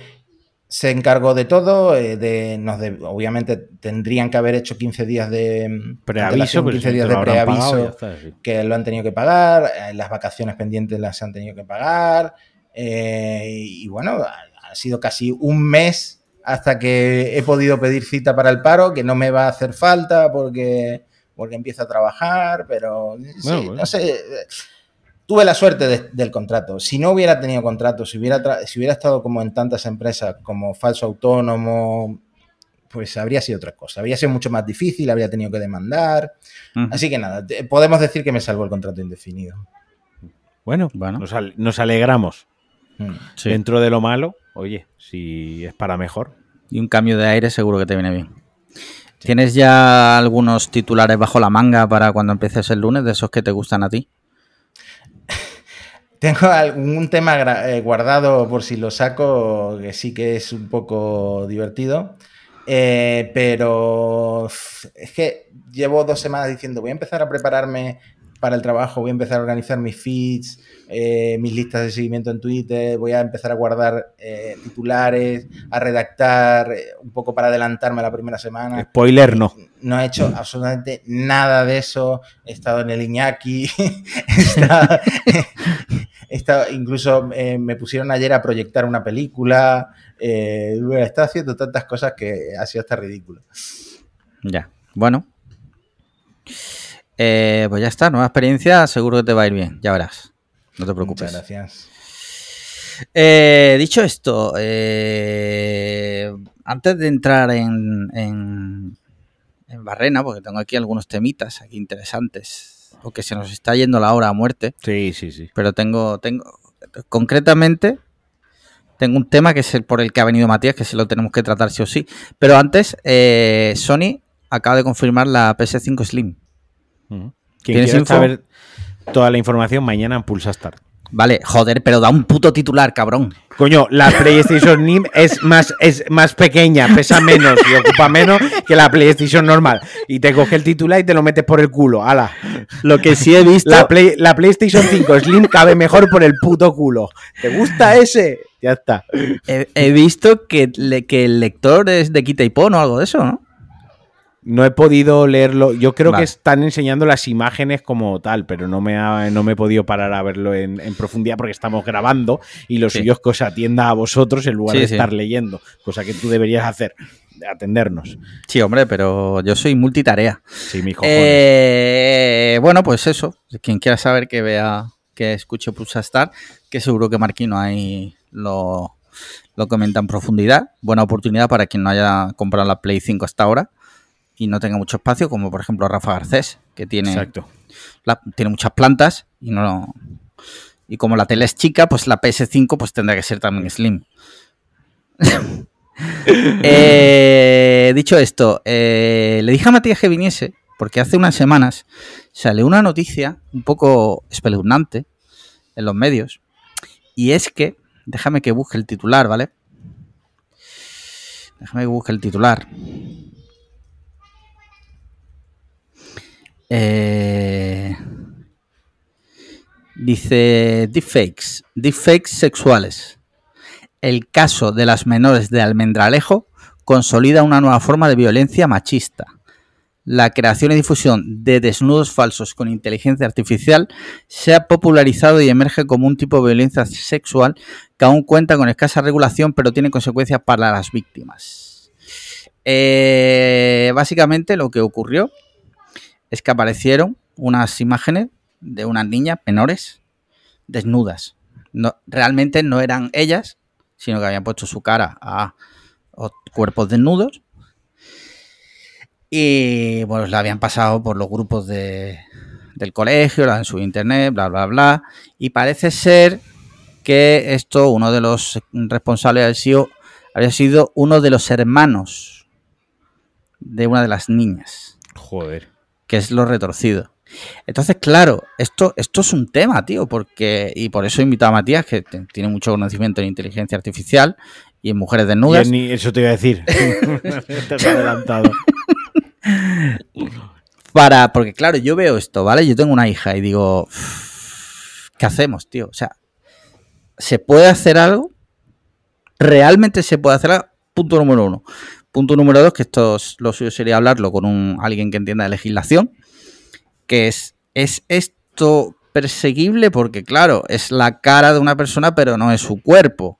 se encargó de todo. Eh, de, nos obviamente tendrían que haber hecho 15 días de preaviso, 15 días de preaviso que lo han tenido que pagar. Eh, las vacaciones pendientes las han tenido que pagar. Eh, y bueno, ha sido casi un mes hasta que he podido pedir cita para el paro, que no me va a hacer falta porque porque empieza a trabajar, pero no sé. Tuve la suerte del contrato. Si no hubiera tenido contrato, si hubiera, si hubiera estado como en tantas empresas como falso autónomo, pues habría sido otra cosa. Habría sido mucho más difícil, habría tenido que demandar. Así que nada, podemos decir que me salvó el contrato indefinido. Bueno, bueno. Nos, alegramos. Mm. Dentro de lo malo, oye, si es para mejor. Y un cambio de aire seguro que te viene bien. ¿Tienes ya algunos titulares bajo la manga para cuando empieces el lunes, de esos que te gustan a ti? Tengo algún tema eh, guardado por si lo saco, que sí que es un poco divertido. Eh, pero es que llevo dos semanas diciendo, voy a empezar a prepararme para el trabajo, voy a empezar a organizar mis feeds, eh, mis listas de seguimiento en Twitter, voy a empezar a guardar eh, titulares, a redactar eh, un poco para adelantarme la primera semana. Spoiler, no. No he hecho absolutamente nada de eso. He estado en el Iñaki, he estado, incluso me pusieron ayer a proyectar una película. he estado haciendo tantas cosas que ha sido hasta ridículo. Ya, bueno. Pues ya está, nueva experiencia, seguro que te va a ir bien, ya verás. No te preocupes. Muchas gracias. Eh, dicho esto, eh, antes de entrar en, en, Barrena, porque tengo aquí algunos temitas aquí interesantes, o que se nos está yendo la hora a muerte. Sí, sí, sí. Pero tengo, tengo, concretamente, tengo un tema que es el por el que ha venido Matías, que se lo tenemos que tratar sí o sí. Pero antes, eh, Sony acaba de confirmar la PS5 Slim. ¿Tienes info? saber toda la información mañana en Pulsa Start. Vale, joder, pero da un puto titular, cabrón. Coño, la PlayStation NIM es más, es más pequeña, pesa menos y ocupa menos que la PlayStation normal. Y te coge el titular y te lo metes por el culo. ¡Hala! Lo que sí he visto. La, la PlayStation 5 Slim cabe mejor por el puto culo. ¿Te gusta ese? Ya está. He, visto que, que, el lector es de quita y pon o algo de eso, ¿no? No he podido leerlo. Yo creo que están enseñando las imágenes como tal, pero no me, no me he podido parar a verlo en, profundidad porque estamos grabando y lo suyo es que os atienda a vosotros en lugar de estar leyendo, cosa que tú deberías hacer. atendernos. Sí, hombre, pero yo soy multitarea. Sí, mi cojones. Eh, bueno, pues eso. Quien quiera saber que vea, que escuche Pulsa Star, que seguro que Marquino ahí lo, lo comenta en profundidad. Buena oportunidad para quien no haya comprado la Play 5 hasta ahora y no tenga mucho espacio, como por ejemplo Rafa Garcés, que tiene, Exacto. la- tiene muchas plantas y no y como la tele es chica, pues la PS5 pues tendrá que ser también slim. Eh, dicho esto, eh, le dije a Matías que viniese porque hace unas semanas salió una noticia un poco espeluznante en los medios y es que, déjame que busque el titular, ¿vale? Déjame que busque el titular. Eh, dice deepfakes, deepfakes sexuales. El caso de las menores de Almendralejo consolida una nueva forma de violencia machista. La creación y difusión de desnudos falsos con inteligencia artificial se ha popularizado y emerge como un tipo de violencia sexual que aún cuenta con escasa regulación pero tiene consecuencias para las víctimas. Eh, básicamente lo que ocurrió es que aparecieron unas imágenes de unas niñas menores desnudas. No, realmente no eran ellas, sino que habían puesto su cara a, cuerpos desnudos. Y bueno, la habían pasado por los grupos de, del colegio, la en su internet, bla, bla, bla. Y parece ser que esto, uno de los responsables había sido, había sido uno de los hermanos de una de las niñas Joder. Que es lo retorcido. Entonces, claro, esto, esto es un tema, tío, porque, y por eso he invitado a Matías, que tiene mucho conocimiento en inteligencia artificial y en mujeres desnudas. Ni eso te iba a decir. te adelantado. Para, porque claro, yo veo esto, ¿vale? Yo tengo una hija y digo, ¿qué hacemos, tío? O sea, ¿se puede hacer algo? ¿Realmente se puede hacer algo? Punto número uno. Punto número dos, que esto es- lo suyo sería hablarlo con un, alguien que entienda de legislación, que es, ¿es esto perseguible? Porque claro, es la cara de una persona, pero no es su cuerpo.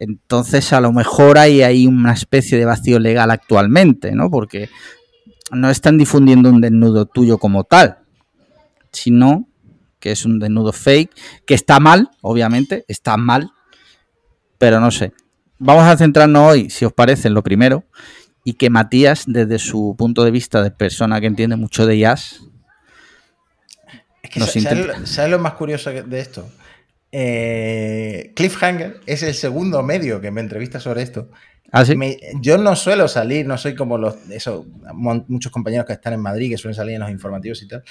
Entonces, a lo mejor hay ahí una especie de vacío legal actualmente, ¿no? Porque no están difundiendo un desnudo tuyo como tal, sino que es un desnudo fake, que está mal, obviamente, está mal, pero no sé. Vamos a centrarnos hoy, si os parece, en lo primero, y que Matías, desde su punto de vista de persona que entiende mucho de jazz, Es que Nos sa- ¿sabes, sabes lo más curioso de esto? Eh, Cliffhanger es el segundo medio que me entrevista sobre esto. ¿Ah, sí? Me- yo no suelo salir, no soy como los eso, mon- muchos compañeros que están en Madrid que suelen salir en los informativos y tal.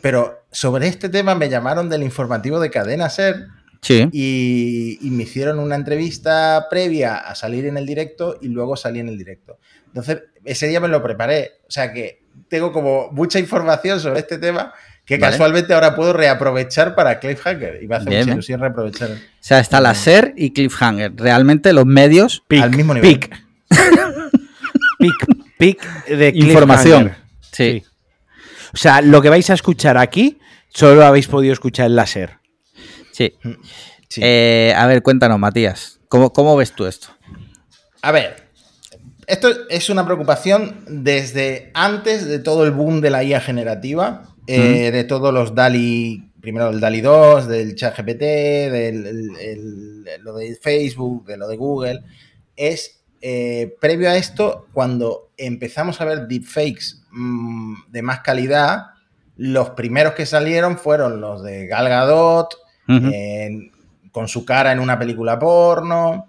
Pero sobre este tema me llamaron del informativo de Cadena Ser Sí. y, y me hicieron una entrevista previa a salir en el directo y luego salí en el directo. Entonces, ese día me lo preparé. O sea que tengo como mucha información sobre este tema que Vale. casualmente ahora puedo reaprovechar para Cliffhanger. Y me hace Bien, mucha ilusión reaprovechar O sea, está la SER y Cliffhanger. Realmente los medios, Pic, al mismo nivel. pic. pic, pic de Información. sí. O sea, lo que vais a escuchar aquí solo lo habéis podido escuchar en la SER. Sí. Sí. Eh, a ver, cuéntanos, Matías. ¿Cómo, ¿Cómo ves tú esto? A ver, esto es una preocupación desde antes de todo el boom de la IA generativa, eh, de todos los DALI, primero el DALI 2, del ChatGPT, del el- el- lo de Facebook, de lo de Google. Es eh, previo a esto, cuando empezamos a ver deepfakes mm, de más calidad, los primeros que salieron fueron los de Gal Gadot, Con su cara en una película porno.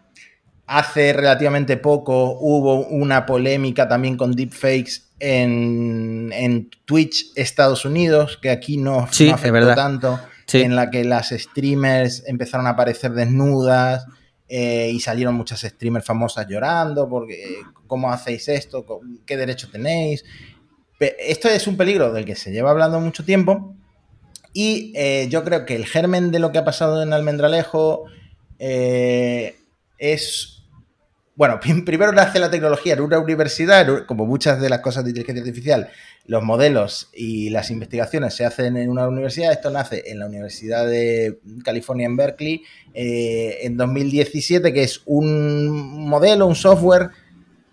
Hace relativamente poco hubo una polémica también con deepfakes en, en Twitch Estados Unidos, que aquí no, Sí, no afectó tanto, Sí. en la que las streamers empezaron a aparecer desnudas eh, y salieron muchas streamers famosas llorando porque eh, ¿cómo hacéis esto? ¿Qué derecho tenéis? Esto es un peligro del que se lleva hablando mucho tiempo y eh, yo creo que el germen de lo que ha pasado en Almendralejo eh, es. Bueno, prim- primero nace la tecnología en una universidad, como muchas de las cosas de inteligencia artificial, los modelos y las investigaciones se hacen en una universidad. Esto nace en la Universidad de California en Berkeley eh, en 2017, que es un modelo, un software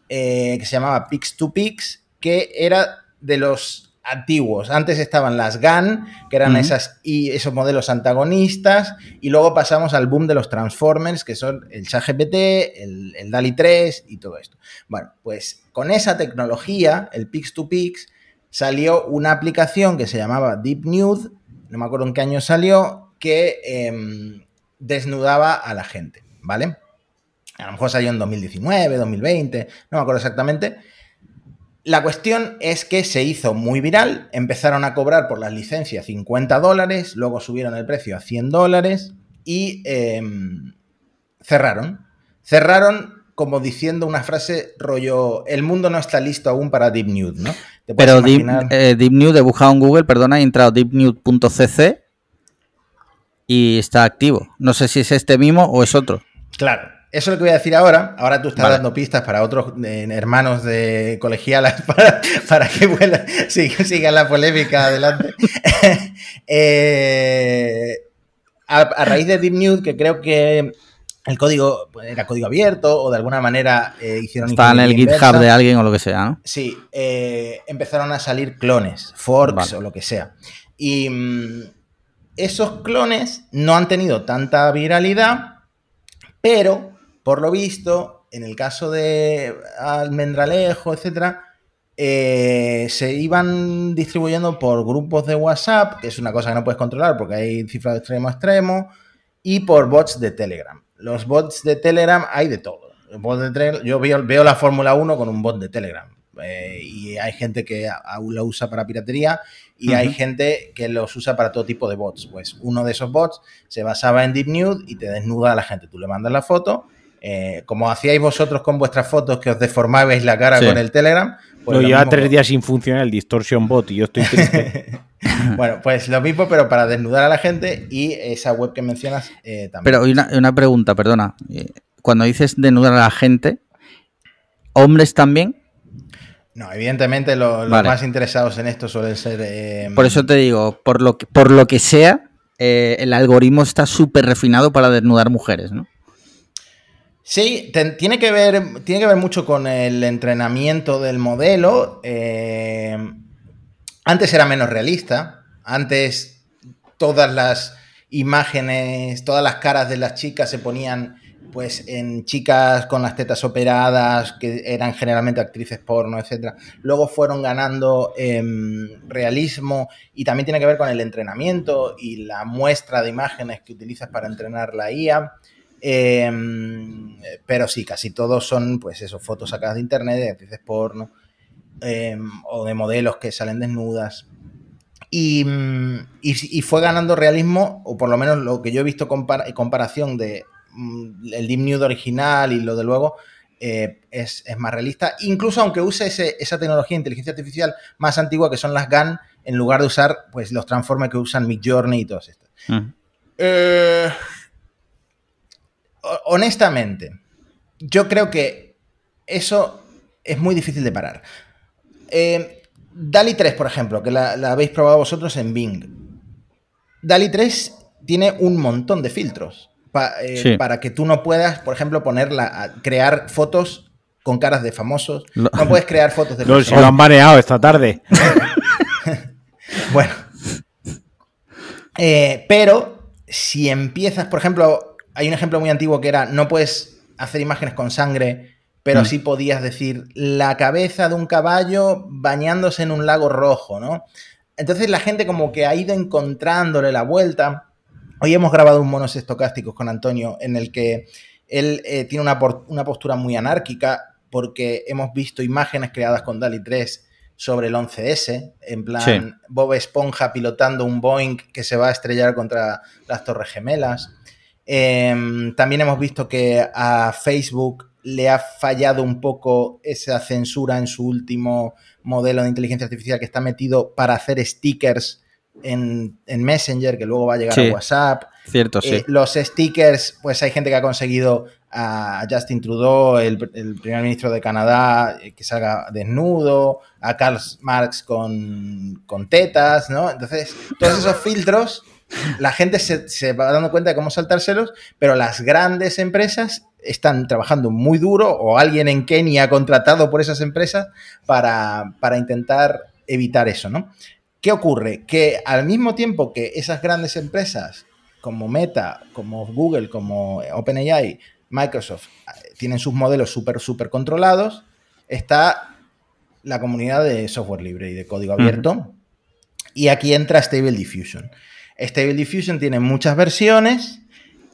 que se llamaba Pix to Pix, que era de los antiguos. Antes estaban las GAN, que eran esas, y esos modelos antagonistas, y luego pasamos al boom de los Transformers, que son el ChatGPT, el, el DALI 3 y todo esto. Bueno, pues con esa tecnología, el Pix to Pix, salió una aplicación que se llamaba Deep Nude, no me acuerdo en qué año salió, que em, desnudaba a la gente, ¿vale? A lo mejor salió en 2019, 2020, no me acuerdo exactamente. La cuestión es que se hizo muy viral, empezaron a cobrar por las licencias 50 dólares, luego subieron el precio a 100 dólares y em, cerraron. Cerraron como diciendo una frase rollo, el mundo no está listo aún para Deep Nude, ¿no? Pero Deep, eh, Deep, Nude he buscado en Google, perdona, he entrado deepnude.cc y está activo. No sé si es este mismo o es otro. Claro, eso es lo que voy a decir ahora. Ahora tú estás dando pistas para otros eh, hermanos de colegialas para, que vuelan, siga, la polémica adelante. Eh, a, raíz de Deep Nude, que creo que el código era código abierto o de alguna manera eh, hicieron... Está en el GitHub de alguien o lo que sea, ¿no? Sí, empezaron a salir clones, forks o lo que sea. Y mm, esos clones no han tenido tanta viralidad, pero por lo visto, en el caso de Almendralejo, etcétera, eh, se iban distribuyendo por grupos de WhatsApp, que es una cosa que no puedes controlar porque hay cifras de extremo a extremo, y por bots de Telegram. Los bots de Telegram hay de todo. yo veo, la Fórmula 1 con un bot de Telegram. Eh, y hay gente que aún lo usa para piratería y hay gente que los usa para todo tipo de bots. Pues uno de esos bots se basaba en Deep Nude y te desnuda a la gente. Tú le mandas la foto eh, como hacíais vosotros con vuestras fotos que os deformabais la cara con el Telegram. Pues lo lleva tres días sin funcionar el Distortion Bot y yo estoy triste. bueno, pues lo mismo, pero para desnudar a la gente y esa web que mencionas eh, también. Pero una, una pregunta, perdona. Eh, cuando dices desnudar a la gente, ¿hombres también? No, evidentemente los más interesados en esto suelen ser. por eso te digo, por lo que, por lo que sea, el algoritmo está súper refinado para desnudar mujeres, ¿no? Sí, tiene, que ver, tiene que ver mucho con el entrenamiento del modelo. Eh, antes era menos realista. Antes todas las imágenes, todas las caras de las chicas se ponían pues en chicas con las tetas operadas, que eran generalmente actrices porno, etc. Luego fueron ganando em, realismo y también tiene que ver con el entrenamiento y la muestra de imágenes que utilizas para entrenar la IA. Em, pero sí, casi todos son, pues eso, fotos sacadas de internet, de actrices porno, em, o de modelos que salen desnudas. Y, fue ganando realismo, o por lo menos lo que yo he visto en comparación de mm, el Deep Nude original y lo de luego, eh, es, más realista. Incluso aunque use esa tecnología de inteligencia artificial más antigua que son las GAN, en lugar de usar pues, los transformers que usan Midjourney y todos estos. Eh, honestamente, yo creo que eso es muy difícil de parar. Eh, DALI 3, por ejemplo, que la, habéis probado vosotros en Bing. DALI 3 tiene un montón de filtros eh, para que tú no puedas, por ejemplo, ponerla, crear fotos con caras de famosos. No puedes crear fotos de no, Se lo han baneado esta tarde. bueno. Eh, pero si empiezas, por ejemplo, hay un ejemplo muy antiguo que era, no puedes hacer imágenes con sangre, pero mm. sí podías decir la cabeza de un caballo bañándose en un lago rojo, ¿no? Entonces la gente como que ha ido encontrándole la vuelta. Hoy hemos grabado un monos estocásticos con Antonio en el que él eh, tiene una, una, postura muy anárquica porque hemos visto imágenes creadas con DALI 3 sobre el 11S, en plan Bob Esponja pilotando un Boeing que se va a estrellar contra las Torres Gemelas. Em, también hemos visto que a Facebook le ha fallado un poco esa censura en su último modelo de inteligencia artificial que está metido para hacer stickers en, Messenger, que luego va a llegar a WhatsApp. Cierto, sí. Eh, los stickers, pues hay gente que ha conseguido a Justin Trudeau, el, primer ministro de Canadá, eh, que salga desnudo, a Karl Marx con, con tetas, ¿no? Entonces, todos esos filtros la gente se, se, va dando cuenta de cómo saltárselos, pero las grandes empresas están trabajando muy duro o alguien en Kenia ha contratado por esas empresas para, para intentar evitar eso, ¿no? ¿Qué ocurre? Que al mismo tiempo que esas grandes empresas como Meta, como Google, como OpenAI, Microsoft, tienen sus modelos súper, súper controlados, está la comunidad de software libre y de código abierto. Uh -huh. Y aquí entra Stable Diffusion. Stable Diffusion tiene muchas versiones,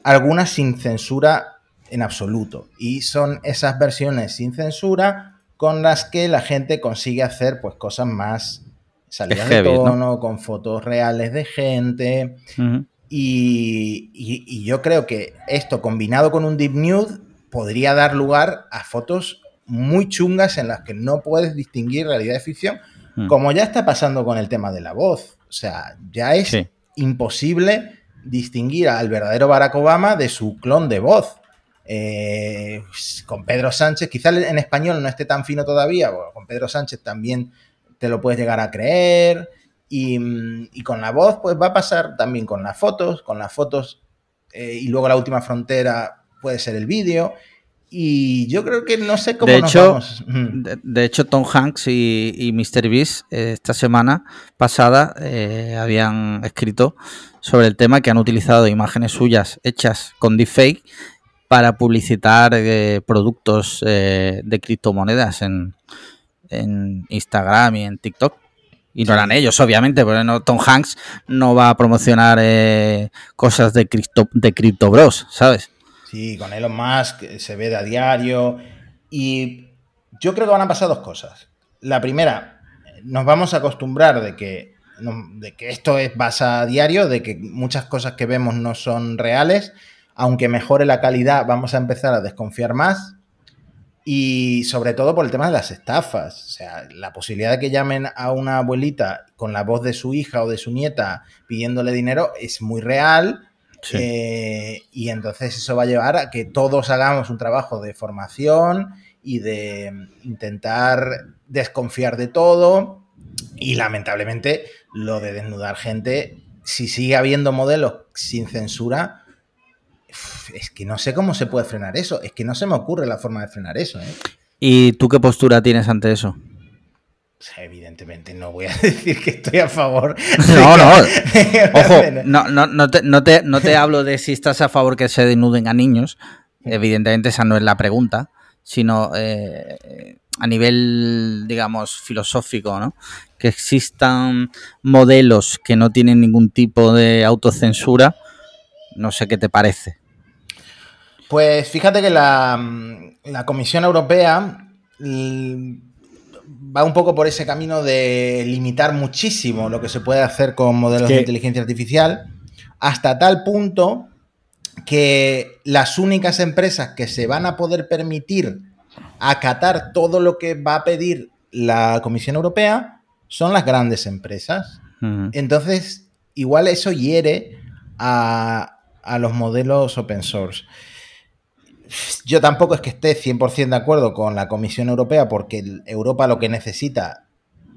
algunas sin censura en absoluto. Y son esas versiones sin censura con las que la gente consigue hacer pues cosas más salidas heavy, de tono, ¿no? con fotos reales de gente. Uh -huh. y, y, y, yo creo que esto combinado con un deep nude podría dar lugar a fotos muy chungas en las que no puedes distinguir realidad de ficción, uh -huh. como ya está pasando con el tema de la voz. O sea, ya es sí. Imposible distinguir al verdadero Barack Obama de su clon de voz. Eh, con Pedro Sánchez, quizás en español no esté tan fino todavía, con Pedro Sánchez también te lo puedes llegar a creer. Y, y, con la voz, pues va a pasar también con las fotos, con las fotos eh, y luego la última frontera puede ser el vídeo. Y yo creo que no sé cómo de nos hecho, vamos. De, de, hecho, Tom Hanks y, y Mr. Beast eh, esta semana pasada eh, habían escrito sobre el tema que han utilizado imágenes suyas hechas con deepfake para publicitar eh, productos de criptomonedas en, en, Instagram y en TikTok. Y no eran ellos, obviamente, porque no, Tom Hanks no va a promocionar cosas de cripto, de Crypto Bros, ¿sabes? Sí, con Elon Musk se ve de a diario. Y yo creo que van a pasar dos cosas. La primera, nos vamos a acostumbrar de que, de que esto es basa a diario, de que muchas cosas que vemos no son reales aunque mejore la calidad, vamos a empezar a desconfiar más. Y sobre todo por el tema de las estafas. O sea, la posibilidad de que llamen a una abuelita con la voz de su hija o de su nieta pidiéndole dinero es muy real. Sí. Eh, y entonces eso va a llevar a que todos hagamos un trabajo de formación y de intentar desconfiar de todo. Y lamentablemente lo de desnudar gente, si sigue habiendo modelos sin censura, es que no sé cómo se puede frenar eso. Es que no se me ocurre la forma de frenar eso. ¿eh? ¿Y tú qué postura tienes ante eso? Evidentemente no voy a decir que estoy a favor. No, no. Ojo, no, no, no, te, no, te, no te hablo de si estás a favor que se desnuden a niños. Evidentemente esa no es la pregunta, sino eh, a nivel, digamos, filosófico, ¿no? Que existan modelos que no tienen ningún tipo de autocensura. No sé qué te parece. Pues fíjate que la, la Comisión Europea va un poco por ese camino de limitar muchísimo lo que se puede hacer con modelos ¿Qué? de inteligencia artificial, hasta tal punto que las únicas empresas que se van a poder permitir acatar todo lo que va a pedir la Comisión Europea son las grandes empresas. Uh -huh. Entonces, igual eso hiere a, a los modelos open source yo tampoco es que esté 100% de acuerdo con la Comisión Europea porque Europa lo que necesita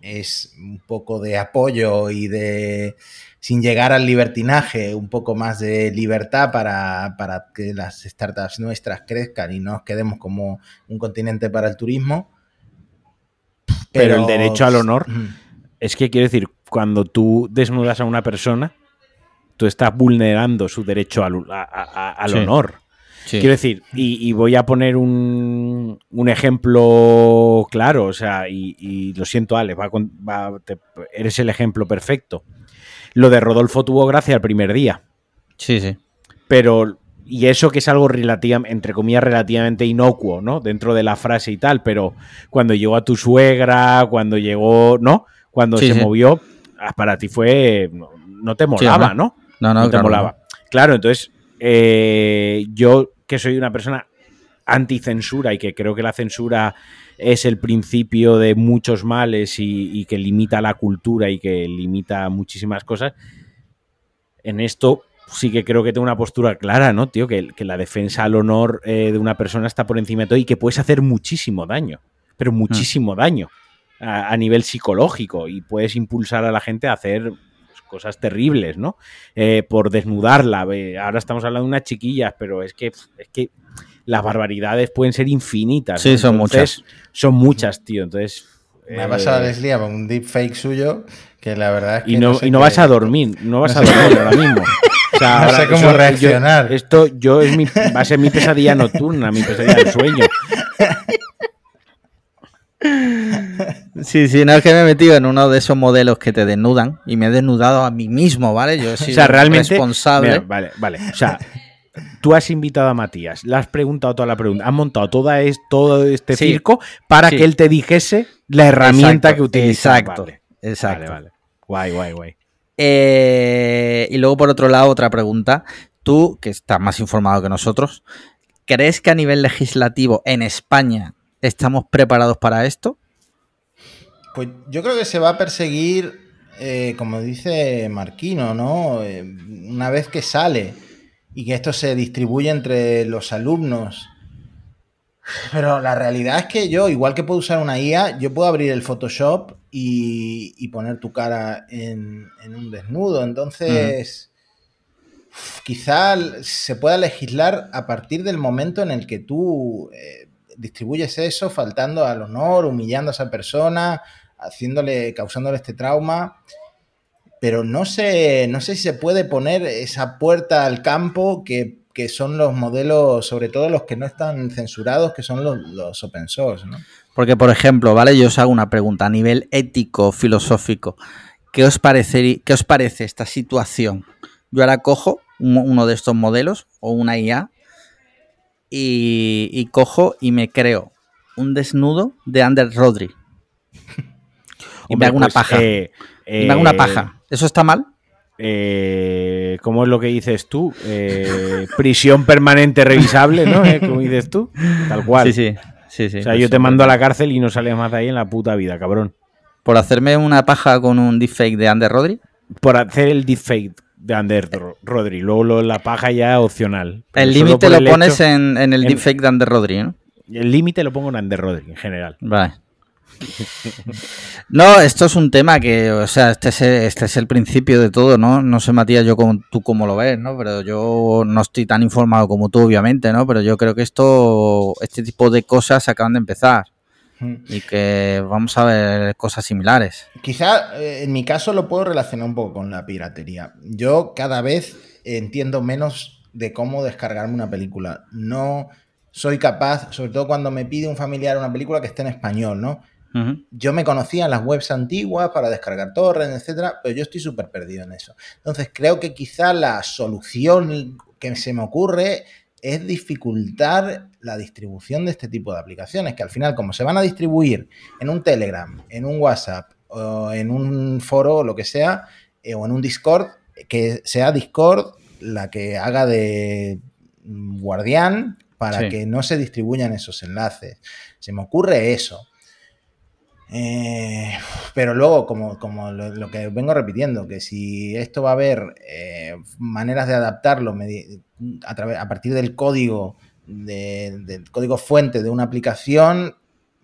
es un poco de apoyo y de, sin llegar al libertinaje, un poco más de libertad para, para que las startups nuestras crezcan y no nos quedemos como un continente para el turismo. Pero, Pero el derecho al honor es que quiero decir, cuando tú desnudas a una persona, tú estás vulnerando su derecho al, a, a, al sí. honor. Sí. Quiero decir, y, y, voy a poner un, un ejemplo claro, o sea, y, y lo siento, Ale, va, va, te, eres el ejemplo perfecto. Lo de Rodolfo tuvo gracia el primer día. Sí, sí. Pero, y eso que es algo relativamente, entre comillas, relativamente inocuo, ¿no? Dentro de la frase y tal, pero cuando llegó a tu suegra, cuando llegó, ¿no? Cuando sí, se sí. movió, ah, para ti fue, no, no te molaba, ¿no? No, no, no te claro, molaba. Claro, entonces, eh, yo que soy una persona anticensura y que creo que la censura es el principio de muchos males y, que limita la cultura y que limita muchísimas cosas, en esto sí que creo que tengo una postura clara, ¿no, tío? Que, que la defensa al honor eh, de una persona está por encima de todo y que puedes hacer muchísimo daño, pero muchísimo daño a, nivel psicológico y puedes impulsar a la gente a hacer cosas terribles, ¿no? Eh, por desnudarla. Ahora estamos hablando de unas chiquillas, pero es que, es que las barbaridades pueden ser infinitas. Sí, son muchas. Son muchas, tío. Entonces. Me ha pasado a eh, Leslie con un deepfake suyo que la verdad es que. Y no, y no vas a dormir, no vas a dormir ahora mismo. no sé cómo reaccionar. esto yo es mi, va a ser mi pesadilla nocturna, mi pesadilla del sueño. Sí, sí, no es que me he metido en uno de esos modelos que te desnudan y me he desnudado a mí mismo, ¿vale? Yo soy realmente, responsable. vale, vale. O sea, tú has invitado a Matías, le has preguntado toda la pregunta, has montado toda es, todo este circo para que él te dijese la herramienta que utiliza. Exacto, exacto. Vale, vale. Guay, guay, guay. Eh, y luego, por otro lado, otra pregunta. Tú, que estás más informado que nosotros, ¿crees que a nivel legislativo en España estamos preparados para esto? Pues yo creo que se va a perseguir, eh, como dice Marquino, ¿no? Eh, una vez que sale y que esto se distribuye entre los alumnos. Pero la realidad es que yo, igual que puedo usar una IA, yo puedo abrir el Photoshop y, poner tu cara en, un desnudo. Entonces, quizá se pueda legislar a partir del momento en el que tú eh, distribuyes eso, faltando al honor, humillando a esa persona, haciéndole, causándole este trauma. Pero no sé, no sé si se puede poner esa puerta al campo que, son los modelos, sobre todo los que no están censurados, que son los, los open source, ¿no? Porque, por ejemplo, ¿vale? Yo os hago una pregunta a nivel ético, filosófico. ¿Qué os parece, qué os parece esta situación? Yo ahora cojo uno de estos modelos o una IA y, cojo y me creo un desnudo de Ander Rodri. y me hago una pues, paja. Eh, y me hago una paja. Eh, ¿Eso está mal? Eh, ¿Cómo es lo que dices tú? Prisión permanente revisable, ¿no? Como dices tú. Tal cual. Sí, sí. Sí, o sea, yo te mando a la cárcel y no sales más de ahí en la puta vida, cabrón. ¿Por hacerme una paja con un deepfake de Ander Rodri? Por hacer el deepfake de Ander Rodri. Luego la paja ya opcional. el límite lo pones en, el deepfake de Ander Rodri, ¿no? El límite lo pongo en Ander Rodri, en general. Vale. No, esto es un tema que, o sea, este es, el, este es el principio de todo, ¿no? No sé, Matías, yo como, tú cómo lo ves, ¿no? Pero yo no estoy tan informado como tú, obviamente, ¿no? Pero yo creo que esto, este tipo de cosas acaban de empezar. Y que vamos a ver cosas similares. Quizá eh, en mi caso lo puedo relacionar un poco con la piratería. Yo cada vez entiendo menos de cómo descargarme una película. No soy capaz, sobre todo cuando me pide un familiar una película que esté en español, ¿no? Yo me conocía en las webs antiguas para descargar torrents, etcétera, pero yo estoy súper perdido en eso. Entonces, creo que quizá la solución que se me ocurre es dificultar la distribución de este tipo de aplicaciones, que al final, como se van a distribuir en un Telegram, en un WhatsApp, o en un foro o lo que sea, eh, o en un Discord, que sea Discord la que haga de guardián para que no se distribuyan esos enlaces. Se me ocurre eso. Eh, pero luego, como, lo, que vengo repitiendo, que si esto va a haber eh, maneras de adaptarlo a, partir del código, del código fuente de una aplicación,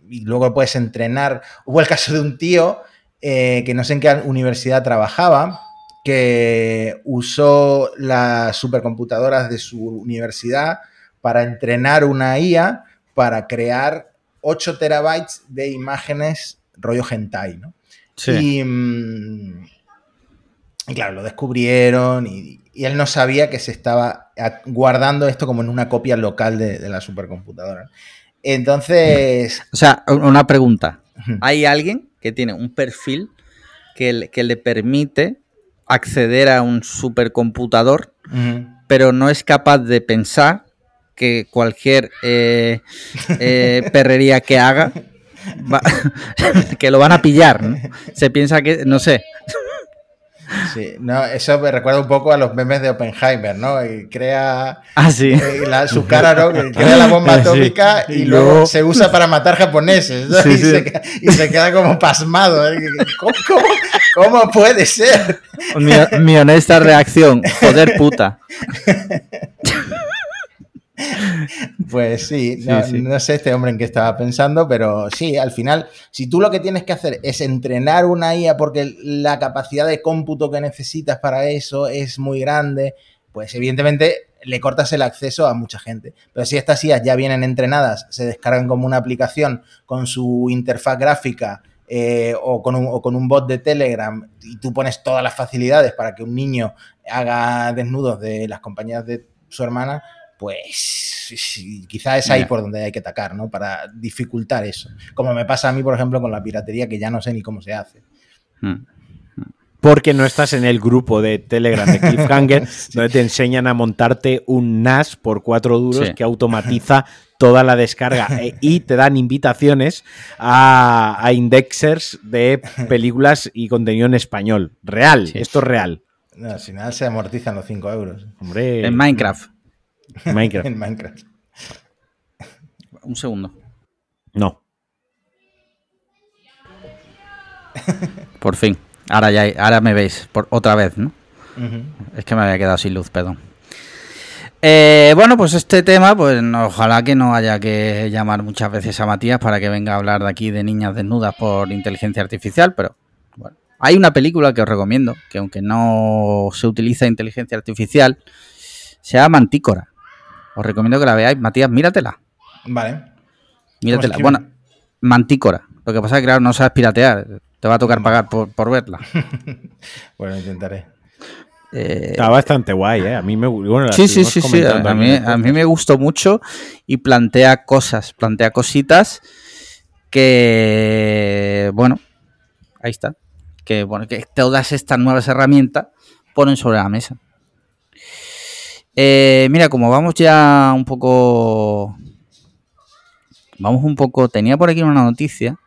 y luego puedes entrenar. Hubo el caso de un tío eh, que no sé en qué universidad trabajaba, que usó las supercomputadoras de su universidad para entrenar una IA para crear 8 terabytes de imágenes rollo hentai, ¿no? Sí. Mm, y, claro, lo descubrieron y, él no sabía que se estaba guardando esto como en una copia local de, la supercomputadora. Entonces... O sea, una pregunta. ¿Hay alguien que tiene un perfil que, que le permite acceder a un supercomputador, pero no es capaz de pensar que cualquier eh, eh, perrería que haga, que lo van a pillar, ¿no? Se piensa que, no sé. Sí, no, eso me recuerda un poco a los memes de Oppenheimer, ¿no? Y crea ah, sí. Eh, su cara, ¿no? crea la bomba atómica y, luego, se usa para matar japoneses, ¿no? y, Se, queda como pasmado. ¿Cómo, puede ser? Mi, mi honesta reacción, joder puta. Pues sí, Sí, no, sí. no sé este hombre en qué estaba pensando, pero sí, al final, si tú lo que tienes que hacer es entrenar una IA porque la capacidad de cómputo que necesitas para eso es muy grande, pues evidentemente le cortas el acceso a mucha gente. Pero si estas IAs ya vienen entrenadas, se descargan como una aplicación con su interfaz gráfica eh, o, con un, o con un bot de Telegram y tú pones todas las facilidades para que un niño haga desnudos de las compañías de su hermana, pues sí, quizá es ahí por donde hay que atacar, ¿no? Para dificultar eso. Como me pasa a mí, por ejemplo, con la piratería, que ya no sé ni cómo se hace. Mm. Porque no estás en el grupo de Telegram de Cliffhanger, donde te enseñan a montarte un NAS por cuatro duros Sí. que automatiza toda la descarga e- y te dan invitaciones a, a indexers de películas y contenido en español. Real, Sí. esto es real. No, al final se amortizan los 5 euros Hombre, En Minecraft. Minecraft. en Minecraft. Un segundo. No. Por fin. Ahora ya, ahora me veis. Por otra vez, ¿no? Es que me había quedado sin luz, perdón. Eh, bueno, pues este tema, pues no- ojalá que no haya que llamar muchas veces a Matías para que venga a hablar de aquí de niñas desnudas por inteligencia artificial, pero bueno. Hay una película que os recomiendo, que aunque no se utiliza inteligencia artificial, se llama Mantícora. Os recomiendo que la veáis. Matías, míratela. Vale. Míratela. Bueno, Mantícora. Lo que pasa es que, claro, no sabes piratear. Te va a tocar pagar por, por verla. Bueno, intentaré. Eh, Está bastante guay, ¿eh? A mí me bueno, Sí, sí, sí, sí. A mí, a mí me gustó mucho y plantea cosas, plantea cositas que, bueno, ahí está. Que, bueno, que todas estas nuevas herramientas ponen sobre la mesa. Eh, mira, como vamos ya un poco. Vamos un poco. Tenía por aquí una noticia.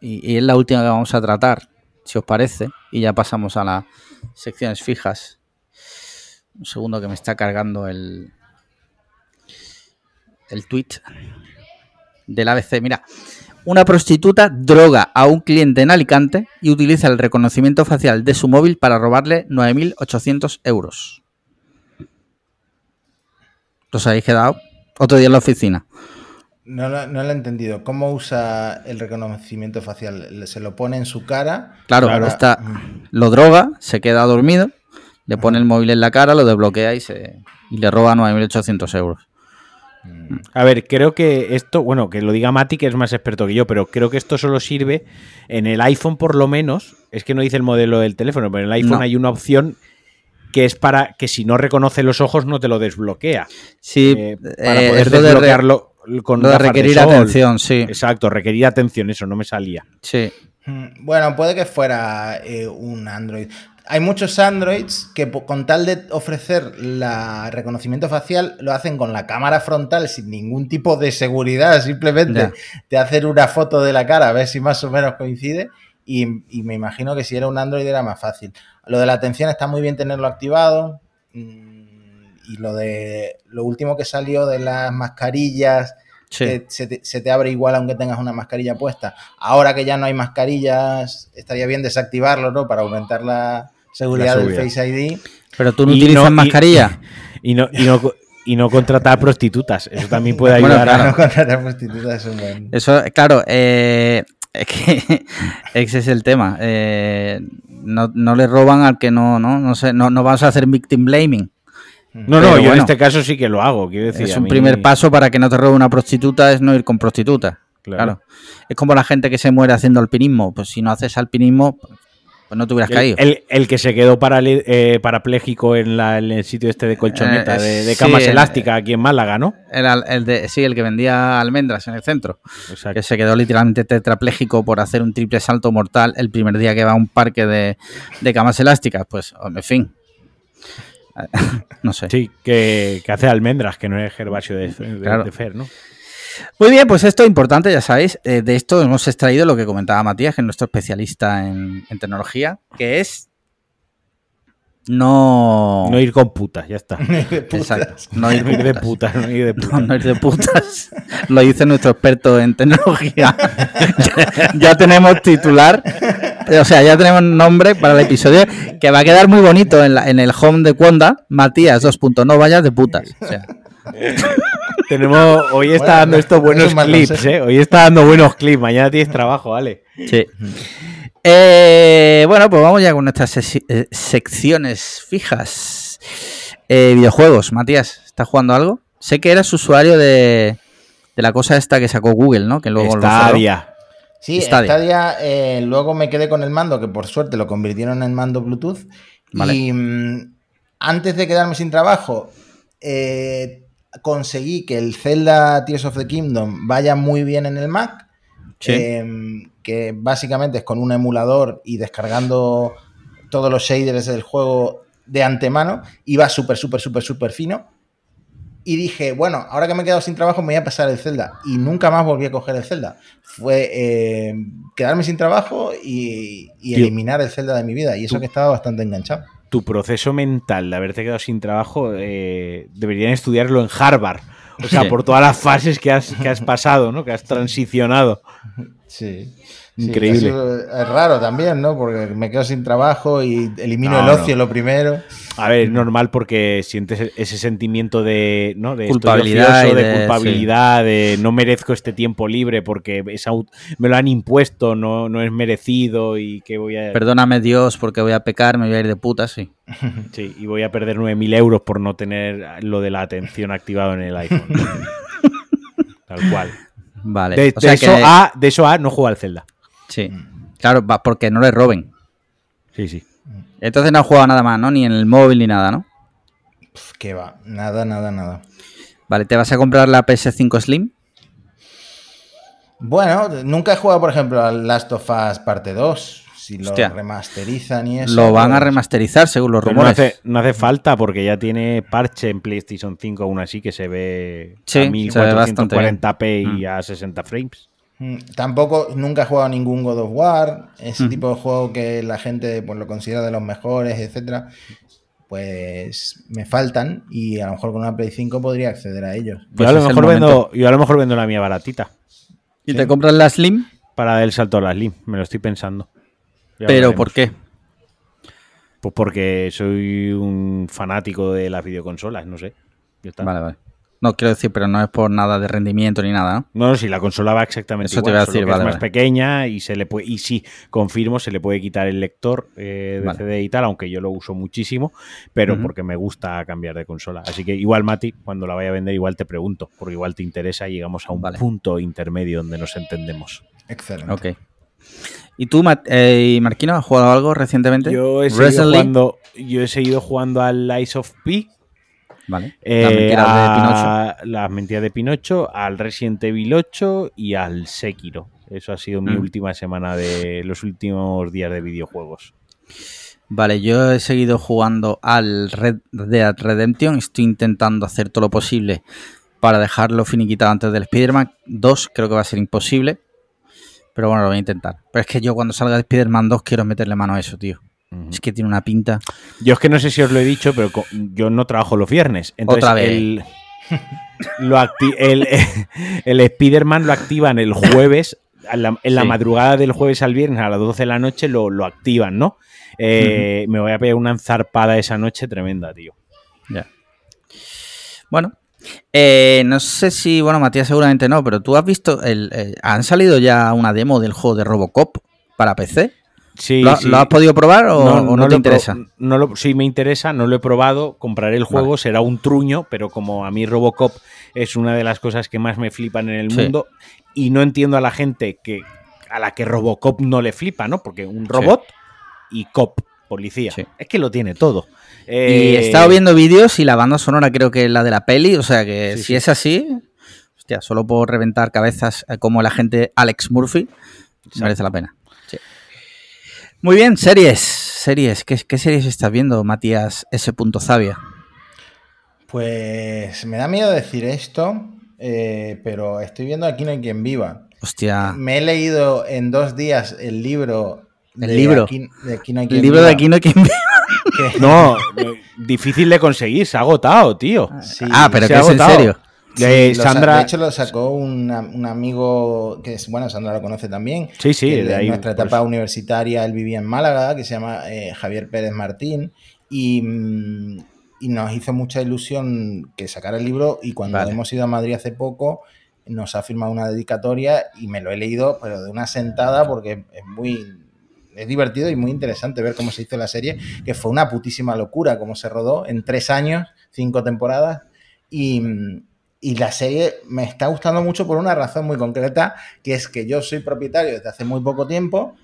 Y, y es la última que vamos a tratar, si os parece. Y ya pasamos a las secciones fijas. Un segundo que me está cargando el. El tweet del ABC. Mira, una prostituta droga a un cliente en Alicante y utiliza el reconocimiento facial de su móvil para robarle 9.800 euros. ¿Os habéis quedado? Otro día en la oficina. No, lo- no lo he entendido. ¿Cómo usa el reconocimiento facial? ¿Se lo pone en su cara? Claro, está, lo droga, se queda dormido, le pone el móvil en la cara, lo desbloquea y, se, y le roba 9.800 euros. Mm, A ver, creo que esto, bueno, que lo diga Mati, que es más experto que yo, pero creo que esto solo sirve en el iPhone por lo menos. Es que no dice el modelo del teléfono, pero en el iPhone No. hay una opción que es para que si no reconoce los ojos no te lo desbloquea. Sí, Eh, para eh, poder de re- desbloquearlo con lo de gafas requerir sol. atención, sí. Exacto, requerir atención, eso no me salía. Sí, Mm, Bueno, puede que fuera eh, un Android. Hay muchos Androids que con tal de ofrecer la reconocimiento facial lo hacen con la cámara frontal sin ningún tipo de seguridad, simplemente Ya. te hacen una foto de la cara a ver si más o menos coincide y, y me imagino que si era un Android era más fácil. Lo de la atención está muy bien tenerlo activado mm, y lo de lo último que salió de las mascarillas sí. que se te, se te abre igual aunque tengas una mascarilla puesta. Ahora que ya no hay mascarillas, estaría bien desactivarlo, ¿no? Para aumentar la seguridad La del. Face ID. Pero tú no Y utilizas no- mascarilla. Y no, y no, y no contratar prostitutas. Eso también puede Bueno, ayudar claro. No contratar prostitutas es un buen... Eso, claro, eh, es que ese es el tema. eh, no, no le roban al que no, no, no sé, no, no vamos a hacer victim blaming. No, no, yo en este caso sí que lo hago. Quiero decir, es un mí- primer paso para que no te robe una prostituta, es no ir con prostituta. Claro. Claro. Es como la gente que se muere haciendo alpinismo. Pues si no haces alpinismo, pues no te hubieras El, caído. el- el que se quedó parale- eh, parapléjico en, la- en el sitio este de colchoneta, Eh, de, camas elásticas aquí en Málaga, ¿no? Era el, el de, sí, el que vendía almendras en el centro. Exacto. Que se quedó literalmente tetrapléjico por hacer un triple salto mortal el primer día que va a un parque de, de camas elásticas. Pues, en fin. No sé. Sí, que, que hace almendras, que no es Gervasio de, de- Claro. de Fer, ¿no? Muy bien, pues esto es importante, ya sabéis. eh, de esto hemos extraído lo que comentaba Matías, que es nuestro especialista en, en tecnología, que es no... No ir con putas, ya está. Exacto, no ir No ir de putas. putas, no ir de putas. no ir de putas. Lo dice nuestro experto en tecnología. ya, ya tenemos titular. O sea, ya tenemos nombre para el episodio que va a quedar muy bonito en, la- en el home de Wanda. Matías 2. No vayas de putas. O sea, Tenemos, hoy está Bueno, dando estos no es buenos clips. ¿eh? Hoy está dando buenos clips. Mañana tienes trabajo, vale. Sí. Eh, bueno, pues vamos ya con nuestras eh, secciones fijas. Eh, videojuegos, Matías, ¿estás jugando algo? Sé que eras usuario de, de la cosa esta que sacó Google, ¿no? Que luego lo. Stadia. Sí, Stadia. Stadia, eh, luego me quedé con el mando, que por suerte lo convirtieron en mando Bluetooth. Vale. Y mm, antes de quedarme sin trabajo, eh, conseguí que el Zelda Tears of the Kingdom vaya muy bien en el Mac. Sí. eh, que básicamente es con un emulador y descargando todos los shaders del juego de antemano. Y va súper, súper, súper, súper fino. Y dije, bueno, ahora que me he quedado sin trabajo, me voy a pasar el Zelda. Y nunca más volví a coger el Zelda. Fue eh, quedarme sin trabajo y, y eliminar el Zelda de mi vida. Y eso que estaba bastante enganchado. Tu proceso mental de haberte quedado sin trabajo eh, deberían estudiarlo en Harvard. O sea, Sí. por todas las fases que has, que has pasado, ¿no? Que has transicionado. Sí. Increíble. es raro también, ¿no? Porque me quedo sin trabajo y elimino No, el ocio no. lo primero. A ver, es normal porque sientes ese sentimiento de, ¿no? de Culpabilidad ocioso, de, de- culpabilidad, de no merezco este tiempo libre porque es me lo han impuesto, no, no es merecido y que voy a Perdóname Dios porque voy a pecar, me voy a ir de puta, sí. sí, y voy a perder 9.000 euros por no tener lo de la atención activado en el iPhone. Tal cual. Vale. De, o de sea eso a, de eso a no juega al Zelda. Sí. Claro, porque no le roben. Sí, sí. Entonces no ha jugado nada más, ¿no? Ni en el móvil ni nada, ¿no? ¿Qué va? Nada, nada, nada. Vale, ¿te vas a comprar la PS5 Slim? Bueno, nunca he jugado, por ejemplo, al Last of Us parte 2. Si lo Hostia. remasterizan y eso. Lo van a pues, remasterizar según los Pero no rumores. hace, no hace falta porque ya tiene parche en PlayStation 5 aún así que se ve Sí, a se ve bastante 1440p y Mm. a 60 frames. Mm, Tampoco, nunca he jugado ningún God of War, ese Ujú. tipo de juego que la gente pues, lo considera de los mejores, etcétera. Pues me faltan y a lo mejor con una Play 5 podría acceder a ellos. Yo, Pues a lo mejor vendo, yo a lo mejor vendo la mía baratita ¿Y Sí. te compras la Slim? para dar el salto a la Slim. Me lo estoy pensando. Ya ¿Pero por qué? Pues porque soy un fanático de las videoconsolas, no sé. Vale, vale. No, quiero decir, pero no es por nada de rendimiento ni nada, ¿no? No, no, si la consola va exactamente Eso te iba a solo decir, que vale, es más vale. pequeña y se le puede, y sí, confirmo, se le puede quitar el lector eh, de Vale. CD y tal, aunque yo lo uso muchísimo, pero porque me gusta cambiar de consola. Así que igual, Mati, cuando la vaya a vender, igual te pregunto, porque igual te interesa y llegamos a un Vale. punto intermedio donde nos entendemos. Excelente. Ok. ¿Y tú, eh, Marquino, has jugado algo recientemente? Yo he, seguido jugando, yo he seguido jugando al Lies of P, Vale. eh, Las mentiras de Pinocho. las mentiras de Pinocho, al Resident Evil 8 y al Sekiro. Eso ha sido mi Mm. última semana de los últimos días de videojuegos. Vale, yo he seguido jugando al Red Dead Redemption. Estoy intentando hacer todo lo posible para dejarlo finiquitado antes del Spider-Man 2. Creo que va a ser imposible. Pero bueno, lo voy a intentar. Pero es que yo cuando salga de Spider-Man 2 quiero meterle mano a eso, tío. Es que tiene una pinta. Yo es que no sé si os lo he dicho, pero yo no trabajo los viernes. Entonces Otra vez. El, lo el, el Spider-Man lo activan el jueves, la- en la Sí. madrugada del jueves al viernes a las 12 de la noche lo, lo activan, ¿no? Eh, Me voy a pegar una enzarpada esa noche tremenda, tío. Ya. Bueno, eh, no sé si, bueno, Matías seguramente no, pero tú has visto, el, eh, han salido ya una demo del juego de Robocop para PC. Sí, ¿Lo, sí. lo has podido probar o o no, te interesa? No lo, sí, me interesa, no lo he probado. Compraré el juego, Vale. será un truño, pero como a mí Robocop es una de las cosas que más me flipan en el Sí. mundo y no entiendo a la gente que a la que Robocop no le flipa, ¿no? Porque un robot y cop, policía. Es que lo tiene todo. Y Eh, he estado viendo vídeos y la banda sonora creo que es la de la peli, o sea que si es así, hostia, solo por reventar cabezas eh, como el agente Alex Murphy, merece la pena. Muy bien, series, series, ¿qué, qué series estás viendo, Matías S. Zavia? Pues me da miedo decir esto, eh, pero estoy viendo Aquí no hay quien viva. Hostia, Me he leído en dos días el libro. ¿El de libro? Aquí, de Aquí no hay el quien libro de aquí no hay quien viva. No, eh, difícil de conseguir, se ha agotado, tío. Sí, ah, pero se que ha es en agotado. Sí, De lo Sandra. de hecho, lo sacó una- un amigo que es, bueno, Sandra lo conoce también. Sí, sí, de de ahí, nuestra pues. etapa universitaria, él vivía en Málaga, que se llama eh, Javier Pérez Martín. Y mm, y nos hizo mucha ilusión que sacara el libro y cuando Vale. hemos ido a Madrid hace poco nos ha firmado una dedicatoria y me lo he leído pero de una sentada porque es muy es divertido y muy interesante ver cómo se hizo la serie, que fue una putísima locura cómo se rodó en tres años, cinco temporadas y, y la serie me está gustando mucho por una razón muy concreta, que es que yo soy propietario desde hace muy poco tiempo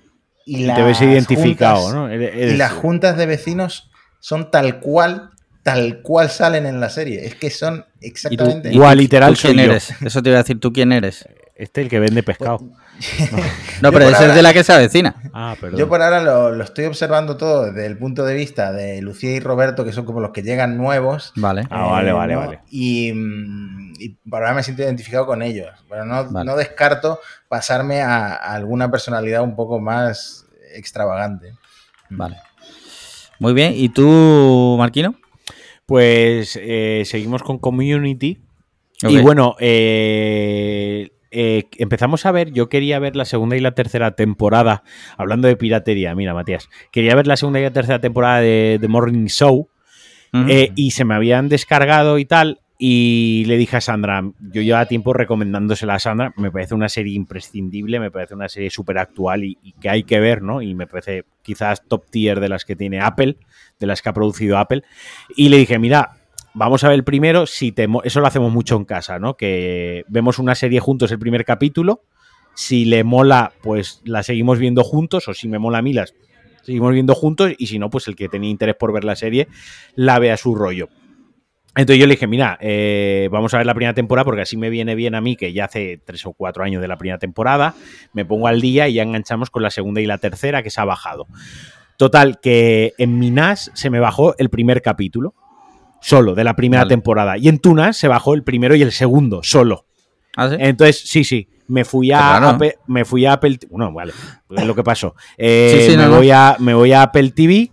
y, Y las te ves identificado, juntas- ¿no? Eres- y las juntas de vecinos son tal cual, tal cual salen en la serie. Es que son ¿Y tú, exactamente. Igual, literal, tú quién soy yo. eres? Eso te iba a decir, ¿tú quién eres? Este es el que vende pescado. No, pero por ese es ahora- de la que se avecina. Ah, perdón. Yo por ahora lo, lo estoy observando todo desde el punto de vista de Lucía y Roberto, que son como los que llegan nuevos. Vale. Ah, vale, vale, ¿no? vale. Y, mm, y por ahora me siento identificado con ellos. Pero no, Vale. no descarto pasarme a, a alguna personalidad un poco más extravagante. Vale. Muy bien. ¿Y tú, Marquino? Pues eh, seguimos con Community. Y bueno, eh, eh, empezamos a ver, yo quería ver la segunda y la tercera temporada, hablando de piratería, mira Matías, quería ver la segunda y la tercera temporada de The Morning Show Ujú. eh, y se me habían descargado y tal. Y le dije a Sandra, yo llevaba tiempo recomendándosela a Sandra, me parece una serie imprescindible, me parece una serie súper actual y, y que hay que ver, ¿no? Y me parece quizás top tier de las que tiene Apple, de las que ha producido Apple. Y le dije, mira, vamos a ver primero, si te eso lo hacemos mucho en casa, ¿no? Que vemos una serie juntos el primer capítulo, si le mola, pues la seguimos viendo juntos, o si me mola a mí, las seguimos viendo juntos, y si no, pues el que tenía interés por ver la serie, la ve a su rollo. Entonces yo le dije, mira, eh, vamos a ver la primera temporada porque así me viene bien a mí, que ya hace tres o cuatro años de la primera temporada, me pongo al día y ya enganchamos con la segunda y la tercera que se ha bajado. Total, que en mi NAS se me bajó el primer capítulo, solo, de la primera Vale. temporada. Y en tu NAS se bajó el primero y el segundo, solo. ¿Ah, sí? Entonces, sí, sí, me fui a. Apple, me fui a Apple, bueno, vale, es lo que pasó. Eh, Sí, sí, me, no, no. voy a, me voy a Apple TV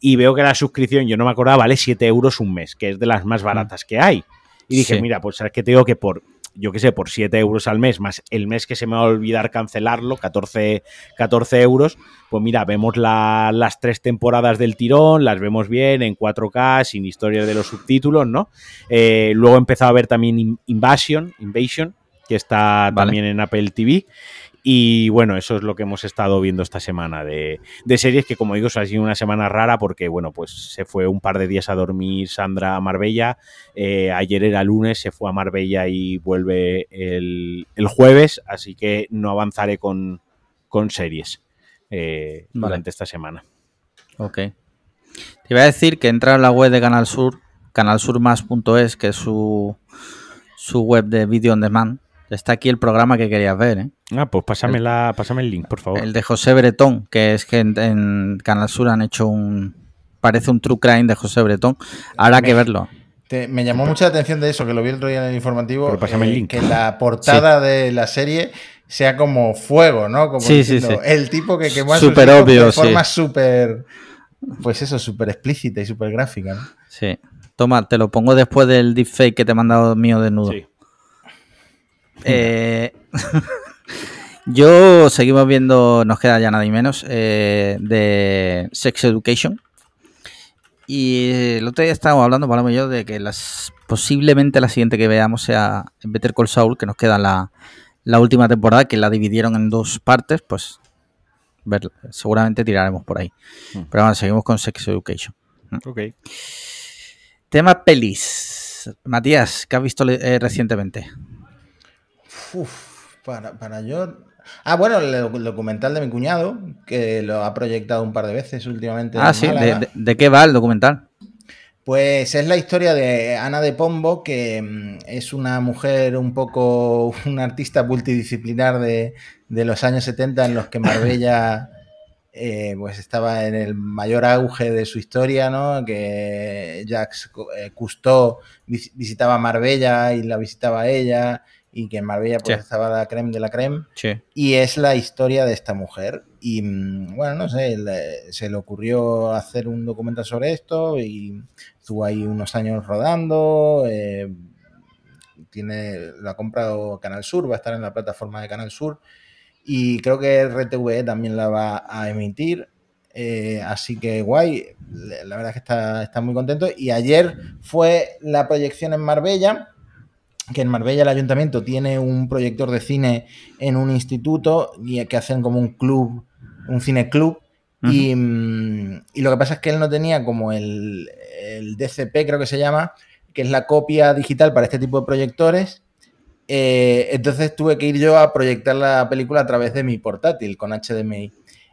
y veo que la suscripción, yo no me acordaba, vale 7 euros un mes, que es de las más baratas que hay. Y dije, mira, pues sabes que te digo que por, yo qué sé, por 7 euros al mes, más el mes que se me va a olvidar cancelarlo, 14, 14 euros, pues mira, vemos la- las tres temporadas del tirón, las vemos bien en 4K, sin historias de los subtítulos, ¿no? Eh, luego he empezado a ver también In- Invasion, Invasion, que está Vale. también en Apple TV. Y bueno, eso es lo que hemos estado viendo esta semana de, de series que, como digo, ha sido una semana rara porque, bueno, pues se fue un par de días a dormir Sandra a Marbella. eh, ayer era lunes, se fue a Marbella y vuelve el, el jueves, así que no avanzaré con, con series eh, Vale. durante esta semana. Ok. Te iba a decir que entra en la web de Canal Sur, canalsurmas.es, que es su, su web de video on demand. Está aquí el programa que querías ver, ¿eh? Ah, pues pásame, la, pásame el link, por favor. El de José Bretón, que es que en, en Canal Sur han hecho un... Parece un true crime de José Bretón. Habrá que verlo. Te- me llamó mucha la atención de eso, que lo vi el otro día en el informativo, Pero pásame el eh, link. que la portada de la serie sea como fuego, ¿no? Como Sí, sí, diciendo, sí. El tipo que quemó a sus Súper hijos obvio, de sí. forma súper, pues eso, súper explícita y súper gráfica, ¿no? Sí. Toma, te lo pongo después del deepfake que te he mandado mío desnudo. Sí. Eh, yo seguimos viendo, nos queda ya nada y menos, eh, de Sex Education. Y el otro día estábamos hablando, Paloma y yo, de que las, posiblemente la siguiente que veamos sea Better Call Saul, que nos queda la, la última temporada, que la dividieron en dos partes, pues ver, seguramente tiraremos por ahí. Mm. Pero bueno, seguimos con Sex Education. Ok. Tema pelis. Matías, ¿qué has visto eh, recientemente? Uf, para, para yo... Ah, bueno, el, el documental de mi cuñado, que lo ha proyectado un par de veces últimamente. Ah, sí, ¿de, Málaga. de- de qué va el documental? Pues es la historia de Ana de Pombo, que mm, es una mujer un poco, una artista multidisciplinar de, de los años 70 en los que Marbella eh, pues estaba en el mayor auge de su historia, ¿no? Que Jacques eh, Cousteau vis- visitaba Marbella y la visitaba ella y que en Marbella pues Sí. estaba la creme de la creme. Sí. Y es la historia de esta mujer. Y mm, bueno, no sé, le- se le ocurrió hacer un documental sobre esto y estuvo ahí unos años rodando. eh, tiene, lo ha comprado Canal Sur, va a estar en la plataforma de Canal Sur. Y creo que RTVE también la va a emitir. Eh, así que guay, la verdad es que está, está, muy contento. Y ayer fue la proyección en Marbella, que en Marbella el ayuntamiento tiene un proyector de cine en un instituto y que hacen como un club, un cine club. y, mm, y, lo que pasa es que él no tenía como el, el DCP, creo que se llama, que es la copia digital para este tipo de proyectores. Eh, entonces tuve que ir yo a proyectar la película a través de mi portátil con HDMI.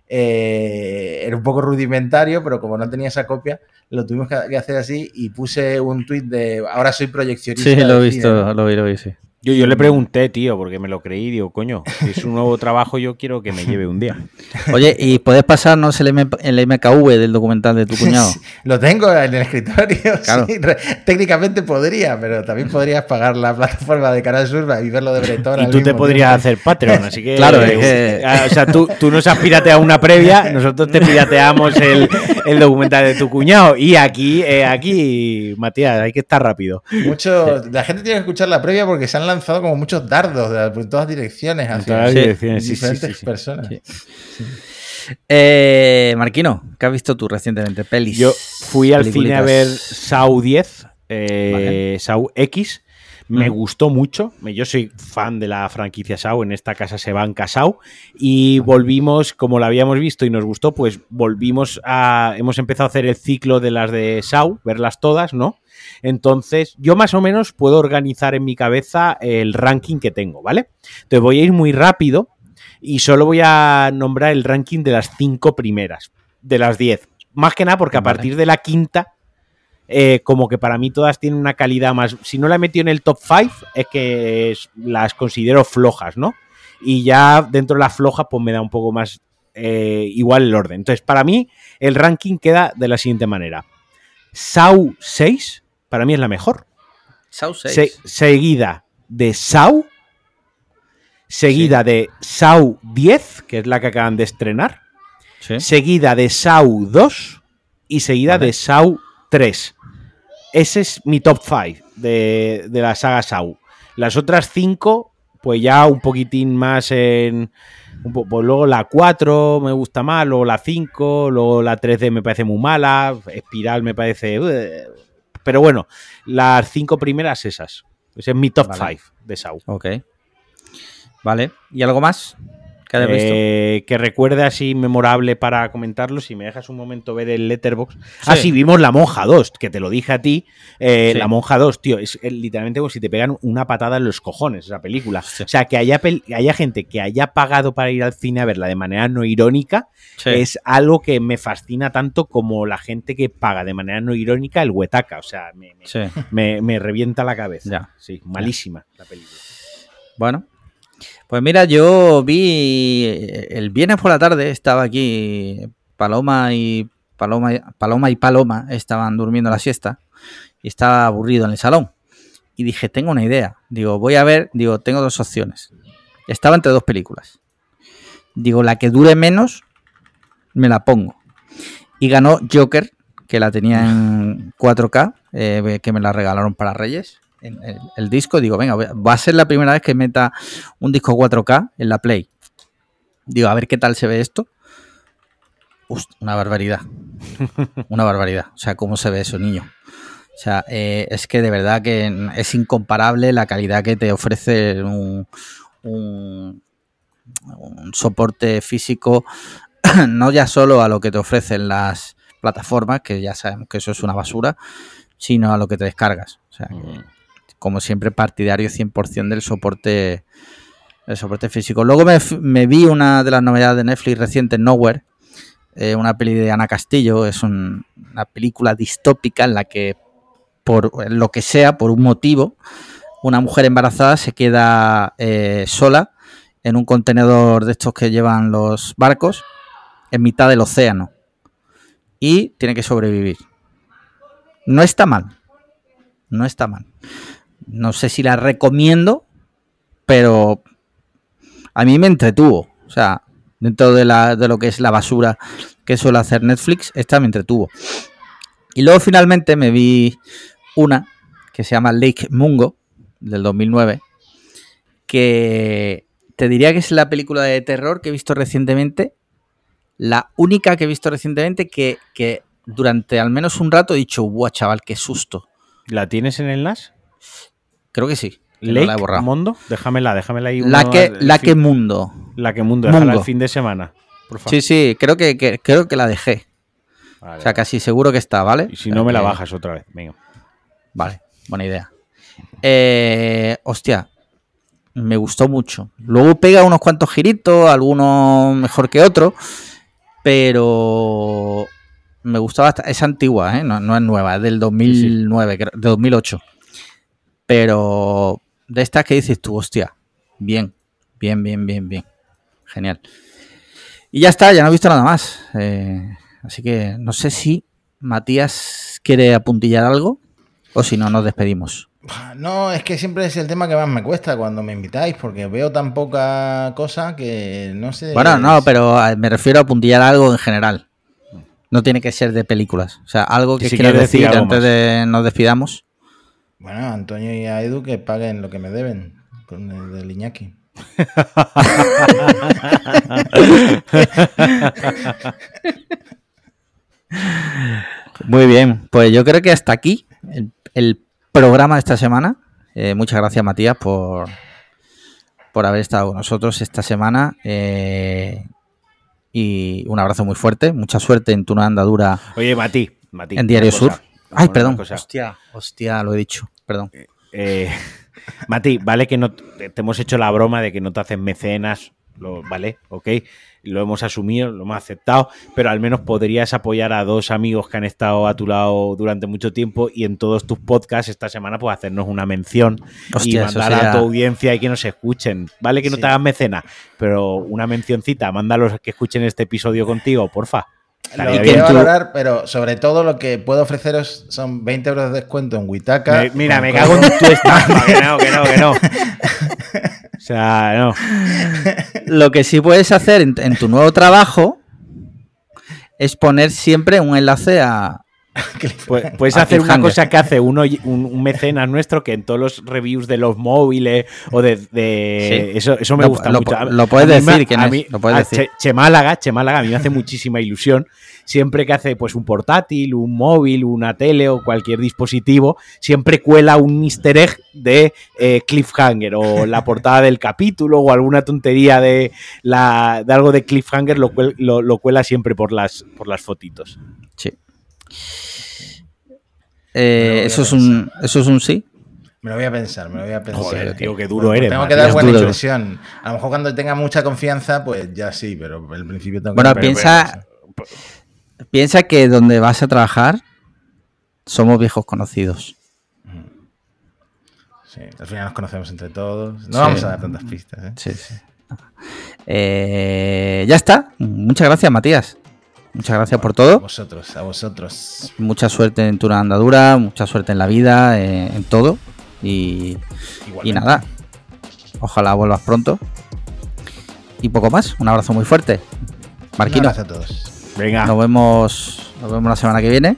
Eh, era un poco rudimentario, pero como no tenía esa copia, lo tuvimos que hacer así y puse un tweet de ahora soy proyeccionista. Sí, lo he visto, lo vi, lo vi, sí. Yo, yo, le pregunté, tío, porque me lo creí, digo, coño, si es un nuevo trabajo, yo quiero que me lleve un día. Oye, ¿y puedes pasarnos el, M el MKV del documental de tu cuñado? lo tengo en el escritorio, claro. sí, técnicamente podría, pero también podrías pagar la plataforma de Canal Sur y verlo de Bretón. Y tú te podrías tiempo. hacer Patreon, así que... claro, es que... O sea, tú, tú nos has pirateado una previa, nosotros te pirateamos el, el documental de tu cuñado y aquí, eh, aquí, Matías, hay que estar rápido. Mucho, la gente tiene que escuchar la previa porque se han lanzado como muchos dardos de, todas direcciones hacia todas direcciones, sí, diferentes sí, personas. Eh, Marquino, ¿qué has visto tú recientemente? Pelis. Yo fui al cine a ver Sau 10, eh, vale. Sau X. Me mm. gustó mucho. Yo soy fan de la franquicia Sau. En esta casa se banca Sau. Y volvimos, como la habíamos visto y nos gustó, pues volvimos a. Hemos empezado a hacer el ciclo de las de Sau, verlas todas, ¿no? Entonces, yo más o menos puedo organizar en mi cabeza el ranking que tengo, ¿vale? Entonces voy a ir muy rápido y solo voy a nombrar el ranking de las cinco primeras, de las diez. Más que nada porque a partir de la quinta, eh, como que para mí todas tienen una calidad más. Si no la he metido en el top five, es que las considero flojas, ¿no? Y ya dentro de las flojas, pues me da un poco más eh, igual el orden. Entonces, para mí, el ranking queda de la siguiente manera: Sau 6 para mí es la mejor. Sau 6. Se, seguida de Sau. Seguida sí. de Sau 10, que es la que acaban de estrenar. Sí. Seguida de Sau 2. Y seguida vale. de Sau 3. Ese es mi top 5 de, de, la saga Sau. Las otras 5, pues ya un poquitín más en. Pues luego la 4 me gusta más, luego la 5, luego la 3D me parece muy mala, Espiral me parece. Pero bueno, las cinco primeras esas. Ese es mi top 5 vale. de Sau. Ok. Vale. ¿Y algo más? Que hayas visto? Eh, que recuerde así memorable para comentarlo. Si me dejas un momento ver el Letterbox. Sí. Ah, sí, vimos La Monja 2, que te lo dije a ti. Eh, sí. La Monja 2, tío, es, es, literalmente como si te pegan una patada en los cojones esa película. Sí. O sea, que haya, haya, gente que haya pagado para ir al cine a verla de manera no irónica es algo que me fascina tanto como la gente que paga de manera no irónica el huetaca. O sea, me, me, me, me revienta la cabeza. Ya. Sí, malísima ya. la película. Bueno, pues mira, yo vi el viernes por la tarde, estaba aquí Paloma y Paloma, Paloma y Paloma estaban durmiendo la siesta y estaba aburrido en el salón. Y dije, tengo una idea. Digo, voy a ver, digo, tengo dos opciones. Estaba entre dos películas. Digo, la que dure menos, me la pongo. Y ganó Joker, que la tenía en 4K, eh, que me la regalaron para Reyes el, el, disco, digo, venga, va a ser la primera vez que meta un disco 4K en la Play. Digo, a ver qué tal se ve esto. Una barbaridad. Una barbaridad. O sea, cómo se ve eso, niño. O sea, eh, es que de verdad que es incomparable la calidad que te ofrece un, un, un soporte físico, no ya solo a lo que te ofrecen las plataformas, que ya sabemos que eso es una basura, sino a lo que te descargas. O sea, que, como siempre, partidario 100% del soporte, el soporte físico. Luego me, vi una de las novedades de Netflix reciente, Nowhere, eh, una peli de Ana Castillo. Es un, una película distópica en la que, por lo que sea, por un motivo, una mujer embarazada se queda eh, sola en un contenedor de estos que llevan los barcos en mitad del océano y tiene que sobrevivir. No está mal. No está mal. No sé si la recomiendo, pero a mí me entretuvo. O sea, dentro de, la, de lo que es la basura que suele hacer Netflix, esta me entretuvo. Y luego finalmente me vi una que se llama Lake Mungo, del 2009, que te diría que es la película de terror que he visto recientemente la única que he visto recientemente que, que durante al menos un rato he dicho, guau, chaval, qué susto. ¿La tienes en el NAS? Creo que sí. que no ¿Lake la. Mondo? Déjamela, déjamela ahí. La que, la que mundo. La que mundo, déjala el fin de semana. Por favor. Sí, sí, creo que, que- creo que la dejé. Vale, O sea, casi seguro que está, ¿vale? Y si no, me la Que- bajas otra vez. Venga. Vale, buena idea. Eh, hostia, me gustó mucho. Luego pega unos cuantos giritos, algunos mejor que otros, pero me bastante. Es antigua, ¿eh? no, no es nueva, es del 2009, creo- de 2008. Pero de estas que dices tú, hostia, bien, bien, bien, bien, bien. Genial. Y ya está, ya no he visto nada más. Eh, así que no sé si Matías quiere apuntillar algo o si no, nos despedimos. No, es que siempre es el tema que más me cuesta cuando me invitáis, porque veo tan poca cosa que no sé. Bueno, no, pero eh, me refiero a apuntillar algo en general. No tiene que ser de películas. O sea, algo que Si quieras quieres decir antes más. de nos despidamos. Bueno, a Antonio y a Edu que paguen lo que me deben con el del Iñaki. Muy bien, pues yo creo que hasta aquí el, el programa de esta semana. Eh, muchas gracias, Matías, por, por haber estado con nosotros esta semana. Eh, y un abrazo muy fuerte. Mucha suerte en tu nueva andadura Oye, Mati. Mati en Diario Sur. cosa, Ay, perdón. Hostia, hostia, lo he dicho. Perdón. Eh, Mati, vale que no te te hemos hecho la broma de que no te hacen mecenas, lo, vale, ok, lo hemos asumido, lo hemos aceptado, pero al menos podrías apoyar a dos amigos que han estado a tu lado durante mucho tiempo y en todos tus podcasts esta semana pues hacernos una mención Hostia, y mandar a tu audiencia y que nos escuchen, vale que no Sí. te hagan mecenas, pero una mencioncita, mándalos que escuchen este episodio contigo, porfa. Lo Estaría voy a valorar, pero sobre todo lo que puedo ofreceros son 20 euros de descuento en Witaka. Me- mira, me cago en tu estampa, que no, que no, que no. O sea, no. Lo que sí puedes hacer en, en tu nuevo trabajo es poner siempre un enlace a. Pu- Puedes A hacer una cosa que hace uno, un, un mecenas nuestro que en todos los reviews de los móviles o de. de- Sí. eso, eso me Lo- gusta lo mucho. A- lo puedes a decir es, mí- lo puedes a decir. Che, Che Málaga, Che Málaga, a mí me hace muchísima ilusión. Siempre que hace pues un portátil, un móvil, una tele o cualquier dispositivo, siempre cuela un easter egg de eh, cliffhanger o la portada del capítulo o alguna tontería de, la, de algo de cliffhanger lo- lo cuela siempre por las, por las fotitos. Sí. Eh, eso, es un, eso es un sí. Me lo voy a pensar, me lo voy a pensar. Joder, ok. tío, qué duro Bueno, eres. Tengo que dar buena duro. impresión. A lo mejor cuando tenga mucha confianza, pues ya sí, pero al principio tengo que Bueno, piensa, piensa que donde vas a trabajar somos viejos conocidos. Sí, al final nos conocemos entre todos. No Sí. vamos a dar tantas pistas. ¿eh? Sí, sí. Eh, ya está. Muchas gracias, Matías. Muchas gracias por A todo. vosotros, a vosotros. Mucha suerte en tu andadura, mucha suerte en la vida, eh, en todo. Y, y nada, ojalá vuelvas pronto. Y poco más. Un abrazo muy fuerte. Un Marquino, abrazo a todos. Venga. nos vemos, nos vemos la semana que viene.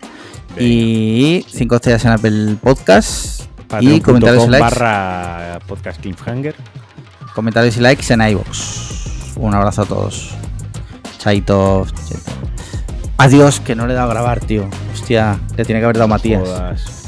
Venga. Y cinco estrellas en Apple Podcast. y comentarios y likes. barra podcast cliffhanger. Comentarios y likes en iVoox. Un abrazo a todos. Chaito. chaito. Adiós, que no le he dado a grabar, tío. Hostia, le tiene que haber dado Matías.